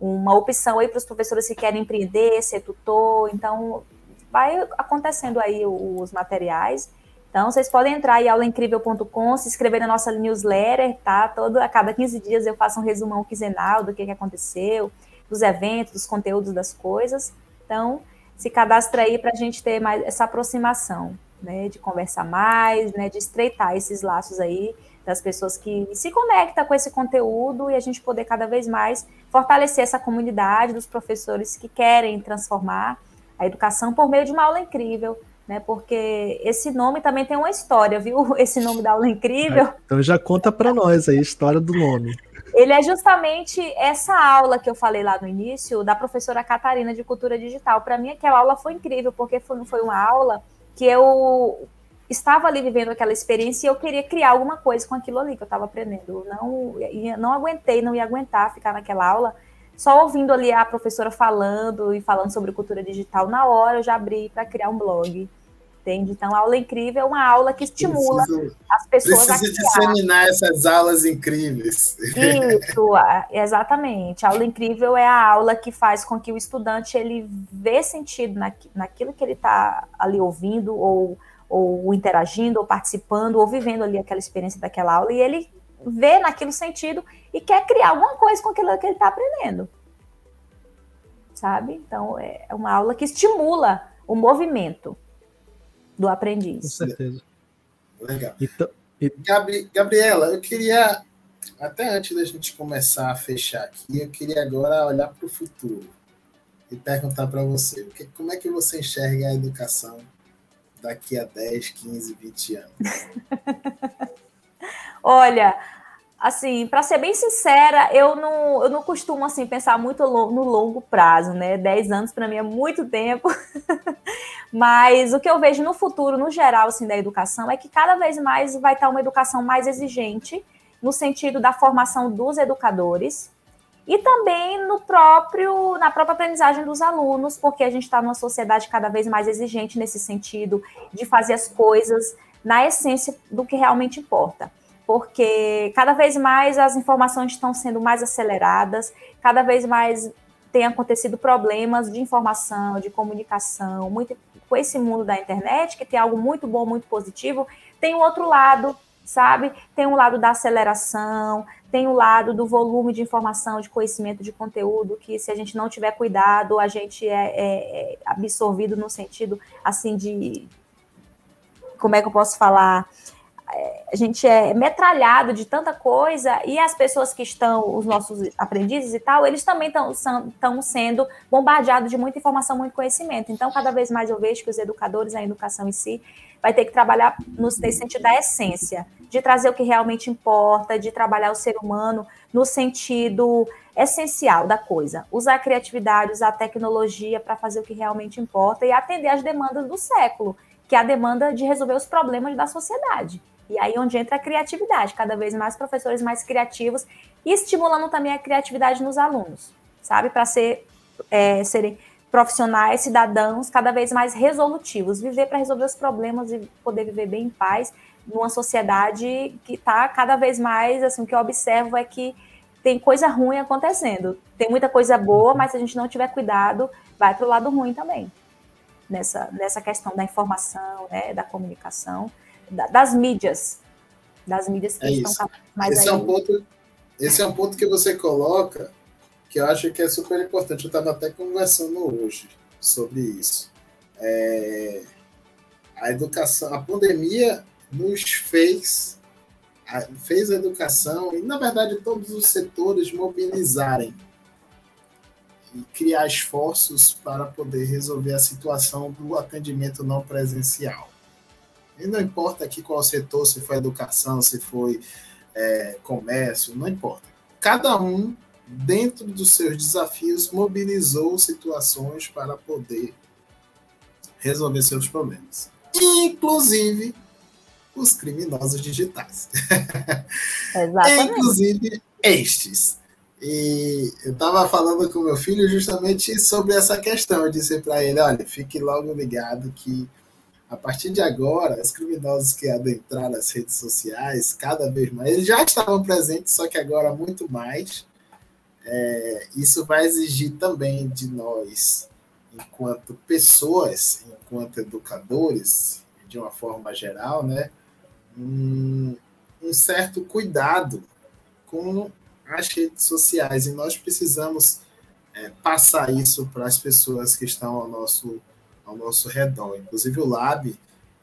uma opção aí para os professores que querem empreender, ser tutor. Então, vai acontecendo aí os materiais. Então, vocês podem entrar em aulaincrível.com, se inscrever na nossa newsletter, tá? Todo, a cada 15 dias eu faço um resumão quinzenal do que, que aconteceu, dos eventos, dos conteúdos das coisas. Então, se cadastra aí para a gente ter mais essa aproximação, né? De conversar mais, né? De estreitar esses laços aí das pessoas que se conectam com esse conteúdo e a gente poder cada vez mais fortalecer essa comunidade dos professores que querem transformar a educação por meio de uma aula incrível, né? Porque esse nome também tem uma história, viu? Esse nome da aula incrível. É, então já conta para nós aí a história do nome. Ele é justamente essa aula que eu falei lá no início da professora Catarina de Cultura Digital. Para mim aquela aula foi incrível porque foi, foi uma aula que eu estava ali vivendo aquela experiência e eu queria criar alguma coisa com aquilo ali que eu estava aprendendo. Não, não aguentei, não ia aguentar ficar naquela aula só ouvindo ali a professora falando e falando sobre cultura digital, na hora eu já abri para criar um blog. Entende? Então, a aula incrível é uma aula que estimula preciso, as pessoas a Precisa disseminar essas aulas incríveis. Isso, exatamente. A aula incrível é a aula que faz com que o estudante ele vê sentido na, naquilo que ele está ali ouvindo, ou, ou interagindo, ou participando, ou vivendo ali aquela experiência daquela aula, e ele vê naquilo sentido e quer criar alguma coisa com aquilo que ele está aprendendo. Sabe? Então, é uma aula que estimula o movimento do aprendiz. Com certeza. Legal. Então, e... Gabri Gabriela, eu queria, até antes da gente começar a fechar aqui, eu queria agora olhar para o futuro e perguntar para você, como é que você enxerga a educação daqui a 10, 15, 20 anos? Olha, assim, para ser bem sincera, eu não, eu não costumo assim pensar muito no longo prazo, né? 10 anos para mim é muito tempo. Mas o que eu vejo no futuro, no geral, assim, da educação, é que cada vez mais vai estar uma educação mais exigente, no sentido da formação dos educadores, e também no próprio na própria aprendizagem dos alunos, porque a gente está numa sociedade cada vez mais exigente nesse sentido de fazer as coisas na essência do que realmente importa porque cada vez mais as informações estão sendo mais aceleradas, cada vez mais tem acontecido problemas de informação, de comunicação, muito com esse mundo da internet, que tem algo muito bom, muito positivo, tem o outro lado, sabe? Tem um lado da aceleração, tem o lado do volume de informação, de conhecimento, de conteúdo, que se a gente não tiver cuidado, a gente é, é, é absorvido no sentido, assim, de... Como é que eu posso falar? a gente é metralhado de tanta coisa e as pessoas que estão, os nossos aprendizes e tal, eles também estão sendo bombardeados de muita informação, muito conhecimento. Então, cada vez mais eu vejo que os educadores, a educação em si, vai ter que trabalhar no, sentido da essência, de trazer o que realmente importa, de trabalhar o ser humano no sentido essencial da coisa, usar a criatividade, usar a tecnologia para fazer o que realmente importa e atender às demandas do século, que é a demanda de resolver os problemas da sociedade. E aí onde entra a criatividade, cada vez mais professores mais criativos e estimulando também a criatividade nos alunos, sabe? Para ser, é, serem profissionais, cidadãos cada vez mais resolutivos, viver para resolver os problemas e poder viver bem em paz numa sociedade que está cada vez mais, assim, o que eu observo é que tem coisa ruim acontecendo. Tem muita coisa boa, mas se a gente não tiver cuidado, vai para o lado ruim também. Nessa, nessa questão da informação, né, da comunicação das mídias, das mídias que é estão mais esse aí. É um ponto, esse é um ponto que você coloca que eu acho que é super importante. Eu estava até conversando hoje sobre isso. É, a educação, a pandemia nos fez fez a educação e na verdade todos os setores mobilizarem e criar esforços para poder resolver a situação do atendimento não presencial. E não importa aqui qual setor, se foi educação, se foi é, comércio, não importa. Cada um, dentro dos seus desafios, mobilizou situações para poder resolver seus problemas. Inclusive os criminosos digitais. Exatamente. Inclusive estes. E eu estava falando com meu filho justamente sobre essa questão. Eu disse para ele: olha, fique logo ligado que a partir de agora, os criminosos que adentraram as redes sociais, cada vez mais, eles já estavam presentes, só que agora muito mais. É, isso vai exigir também de nós, enquanto pessoas, enquanto educadores, de uma forma geral, né, um, um certo cuidado com as redes sociais. E nós precisamos é, passar isso para as pessoas que estão ao nosso ao nosso redor. Inclusive o Lab,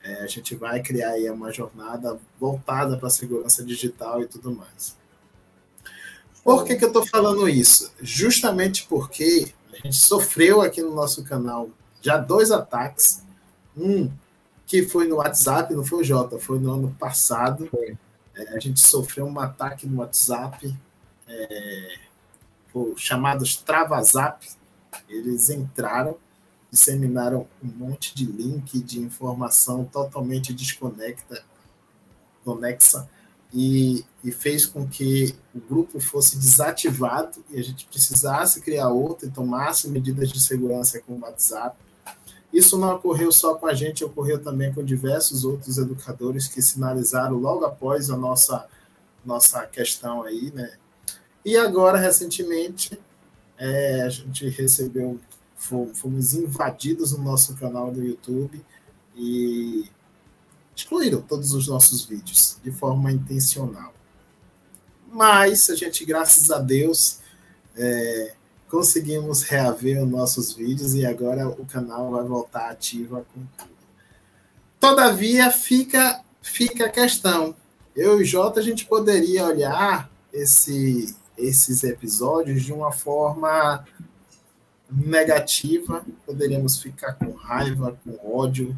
é, a gente vai criar aí uma jornada voltada para a segurança digital e tudo mais. Por que, que eu estou falando isso? Justamente porque a gente sofreu aqui no nosso canal já dois ataques. Um que foi no WhatsApp, não foi o Jota, foi no ano passado. É, a gente sofreu um ataque no WhatsApp, é, chamados Travazap. Eles entraram disseminaram um monte de link de informação totalmente desconecta, conexa, e, e, fez com que o grupo fosse desativado e a gente precisasse criar outro e tomasse medidas de segurança com o WhatsApp. Isso não ocorreu só com a gente, ocorreu também com diversos outros educadores que sinalizaram logo após a nossa, nossa questão aí, né? E agora, recentemente, é, a gente recebeu fomos invadidos no nosso canal do YouTube e excluíram todos os nossos vídeos de forma intencional. Mas a gente, graças a Deus, é, conseguimos reaver os nossos vídeos e agora o canal vai voltar ativo com tudo. Todavia, fica, fica a questão. Eu e Jota, a gente poderia olhar esse, esses episódios de uma forma negativa, poderíamos ficar com raiva, com ódio,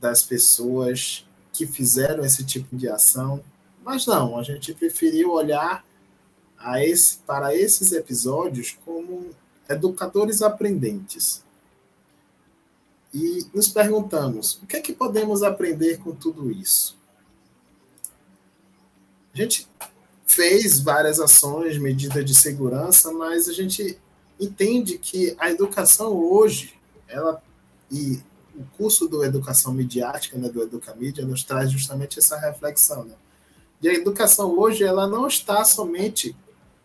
das pessoas que fizeram esse tipo de ação, mas não, a gente preferiu olhar a esse, para esses episódios como educadores aprendentes. E nos perguntamos: o que é que podemos aprender com tudo isso? A gente fez várias ações, medidas de segurança, mas a gente entende que a educação hoje, ela e o curso do educação midiática, né, do Educamídia, nos traz justamente essa reflexão, né? E a educação hoje, ela não está somente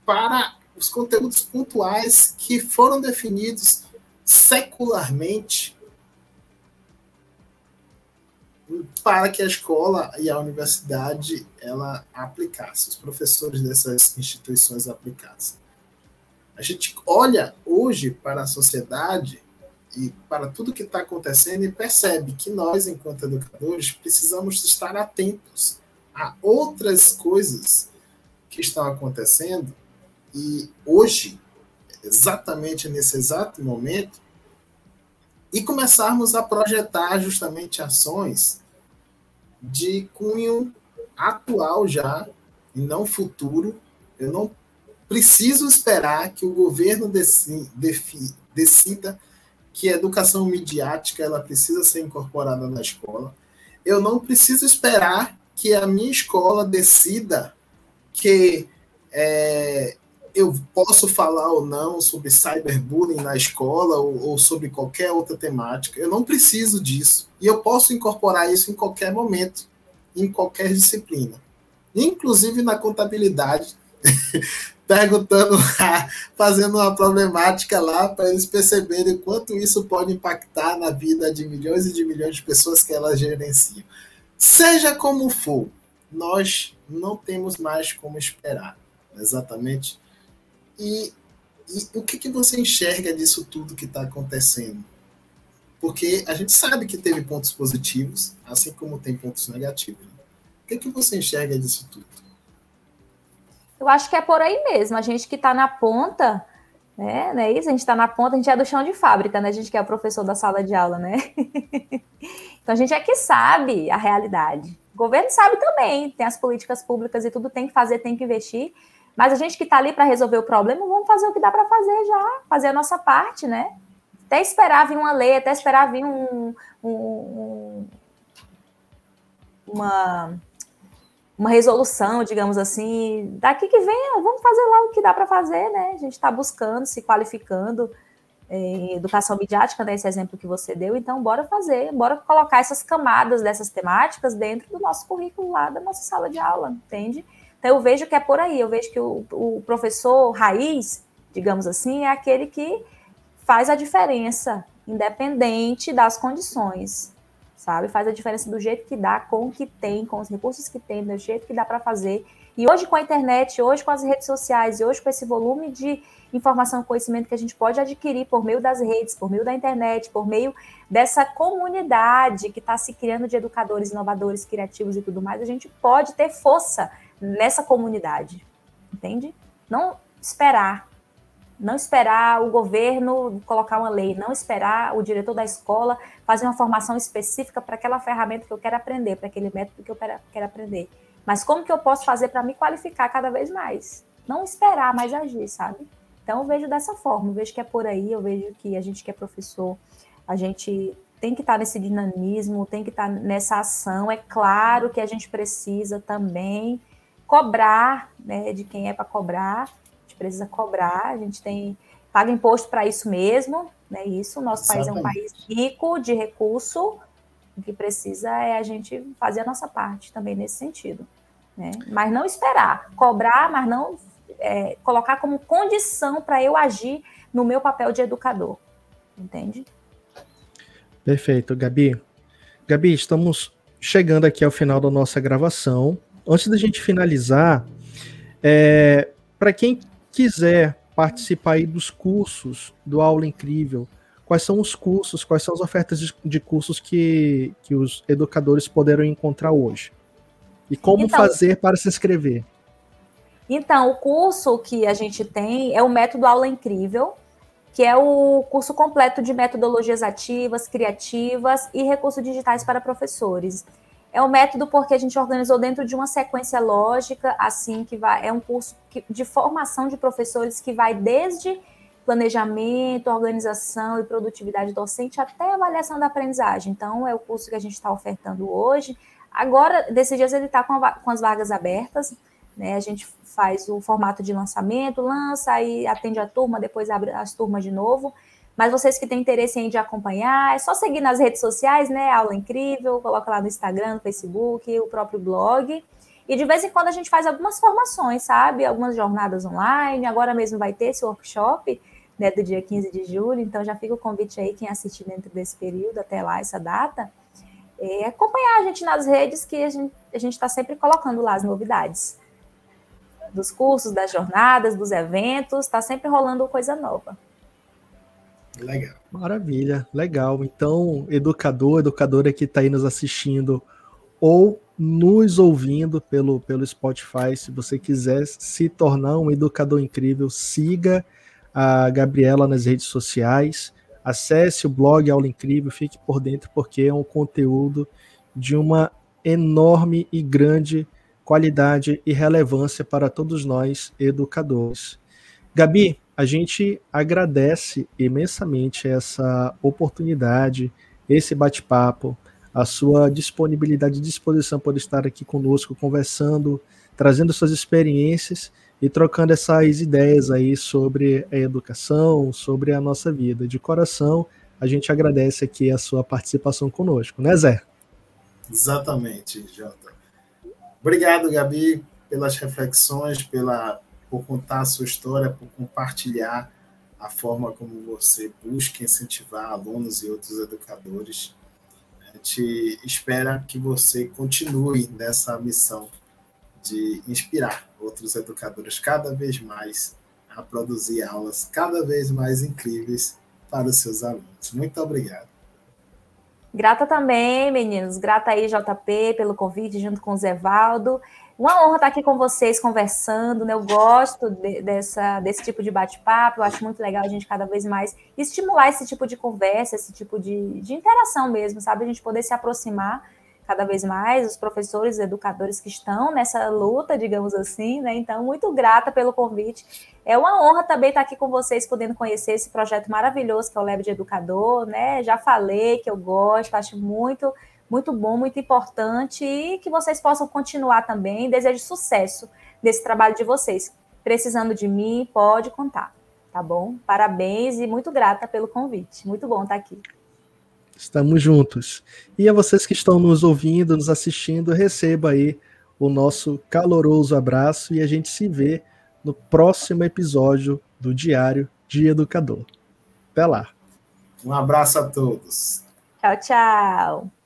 para os conteúdos pontuais que foram definidos secularmente para que a escola e a universidade ela aplicasse, os professores dessas instituições aplicassem. A gente olha hoje para a sociedade e para tudo que está acontecendo e percebe que nós, enquanto educadores, precisamos estar atentos a outras coisas que estão acontecendo e hoje, exatamente nesse exato momento, e começarmos a projetar justamente ações de cunho atual já, e não futuro. Eu não preciso esperar que o governo decida que a educação midiática ela precisa ser incorporada na escola. Eu não preciso esperar que a minha escola decida que é, eu posso falar ou não sobre cyberbullying na escola ou, ou, sobre qualquer outra temática. Eu não preciso disso. E eu posso incorporar isso em qualquer momento, em qualquer disciplina. Inclusive na contabilidade, perguntando, fazendo uma problemática lá para eles perceberem quanto isso pode impactar na vida de milhões e de milhões de pessoas que elas gerenciam. Seja como for, nós não temos mais como esperar. Exatamente e, e o que, que você enxerga disso tudo que está acontecendo? Porque a gente sabe que teve pontos positivos, assim como tem pontos negativos. O que, que você enxerga disso tudo? Eu acho que é por aí mesmo. A gente que está na ponta, né? Não é isso? A gente está na ponta, a gente é do chão de fábrica, né? A gente que é o professor da sala de aula, né? então a gente é que sabe a realidade. O governo sabe também, tem as políticas públicas e tudo tem que fazer, tem que investir. Mas a gente que está ali para resolver o problema, vamos fazer o que dá para fazer já, fazer a nossa parte, né? Até esperar vir uma lei, até esperar vir um, um, uma, uma resolução, digamos assim. Daqui que vem, vamos fazer lá o que dá para fazer, né? A gente está buscando, se qualificando em educação midiática, né? Exemplo que você deu. Então, bora fazer, bora colocar essas camadas dessas temáticas dentro do nosso currículo lá da nossa sala de aula, entende? Então, eu vejo que é por aí, eu vejo que o, o professor raiz, digamos assim, é aquele que faz a diferença, independente das condições, sabe? Faz a diferença do jeito que dá, com o que tem, com os recursos que tem, do jeito que dá para fazer. E hoje com a internet, hoje com as redes sociais, e hoje com esse volume de informação e conhecimento que a gente pode adquirir por meio das redes, por meio da internet, por meio dessa comunidade que está se criando de educadores, inovadores, criativos e tudo mais, a gente pode ter força nessa comunidade, entende? Não esperar, não esperar o governo colocar uma lei, não esperar o diretor da escola fazer uma formação específica para aquela ferramenta que eu quero aprender, para aquele método que eu quero aprender. Mas como que eu posso fazer para me qualificar cada vez mais? Não esperar, mas agir, sabe? Então eu vejo dessa forma, eu vejo que é por aí, eu vejo que a gente que é professor, a gente tem que estar nesse dinamismo, tem que estar nessa ação. É claro que a gente precisa também cobrar né, de quem é para cobrar, a gente precisa cobrar, a gente tem paga imposto para isso mesmo, né? Isso, o nosso Exatamente. país é um país rico de recurso, o que precisa é a gente fazer a nossa parte também nesse sentido. Né? Mas não esperar, cobrar, mas não é, colocar como condição para eu agir no meu papel de educador. Entende? Perfeito, Gabi. Gabi, estamos chegando aqui ao final da nossa gravação antes da gente finalizar, é, para quem quiser participar aí dos cursos do Aula Incrível, quais são os cursos, quais são as ofertas de, de cursos que, que os educadores poderão encontrar hoje? E como então, fazer para se inscrever? Então, o curso que a gente tem é o método Aula Incrível. que é o curso completo de metodologias ativas, criativas e recursos digitais para professores. É um método porque a gente organizou dentro de uma sequência lógica, assim que vai, é um curso de formação de professores que vai desde planejamento, organização e produtividade docente até avaliação da aprendizagem. Então, é o curso que a gente está ofertando hoje. Agora, desses dias, ele está com, com, as vagas abertas. Né? A gente faz o formato de lançamento, lança e atende a turma, depois abre as turmas de novo. Mas vocês que têm interesse em de acompanhar, é só seguir nas redes sociais, né? Aula incrível, coloca lá no Instagram, no Facebook, o próprio blog. E de vez em quando a gente faz algumas formações, sabe? Algumas jornadas online. Agora mesmo vai ter esse workshop, né, do dia 15 de julho. Então já fica o convite aí, quem assistir dentro desse período, até lá, essa data, é acompanhar a gente nas redes, que a gente está sempre colocando lá as novidades dos cursos, das jornadas, dos eventos, está sempre rolando coisa nova. Legal. Maravilha, legal. Então, educador, educadora que está aí nos assistindo ou nos ouvindo pelo, pelo Spotify, se você quiser se tornar um educador incrível, siga a Gabriela nas redes sociais, acesse o blog Aula Incrível, fique por dentro, porque é um conteúdo de uma enorme e grande qualidade e relevância para todos nós educadores. Gabi, a gente agradece imensamente essa oportunidade, esse bate-papo, a sua disponibilidade e disposição por estar aqui conosco, conversando, trazendo suas experiências e trocando essas ideias aí sobre a educação, sobre a nossa vida. De coração, a gente agradece aqui a sua participação conosco, né, Zé? Exatamente, Jota. Obrigado, Gabi, pelas reflexões, pela por contar a sua história, por compartilhar a forma como você busca incentivar alunos e outros educadores. A gente espera que você continue nessa missão de inspirar outros educadores cada vez mais a produzir aulas cada vez mais incríveis para os seus alunos. Muito obrigado. Grata também, meninos. Grata aí, JP, pelo convite, junto com o Zé Valdo. Uma honra estar aqui com vocês conversando, né? Eu gosto de, dessa, desse tipo de bate-papo, eu acho muito legal a gente cada vez mais estimular esse tipo de conversa, esse tipo de, de interação mesmo, sabe? A gente poder se aproximar cada vez mais, os professores, educadores que estão nessa luta, digamos assim, né? Então, muito grata pelo convite. É uma honra também estar aqui com vocês, podendo conhecer esse projeto maravilhoso que é o Lab de Educador, né? Já falei que eu gosto, acho muito muito bom, muito importante e que vocês possam continuar também. Desejo sucesso nesse trabalho de vocês. Precisando de mim, pode contar, tá bom? Parabéns e muito grata pelo convite. Muito bom estar aqui. Estamos juntos. E a vocês que estão nos ouvindo, nos assistindo, receba aí o nosso caloroso abraço e a gente se vê no próximo episódio do Diário de Educador. Até lá. Um abraço a todos. Tchau, tchau.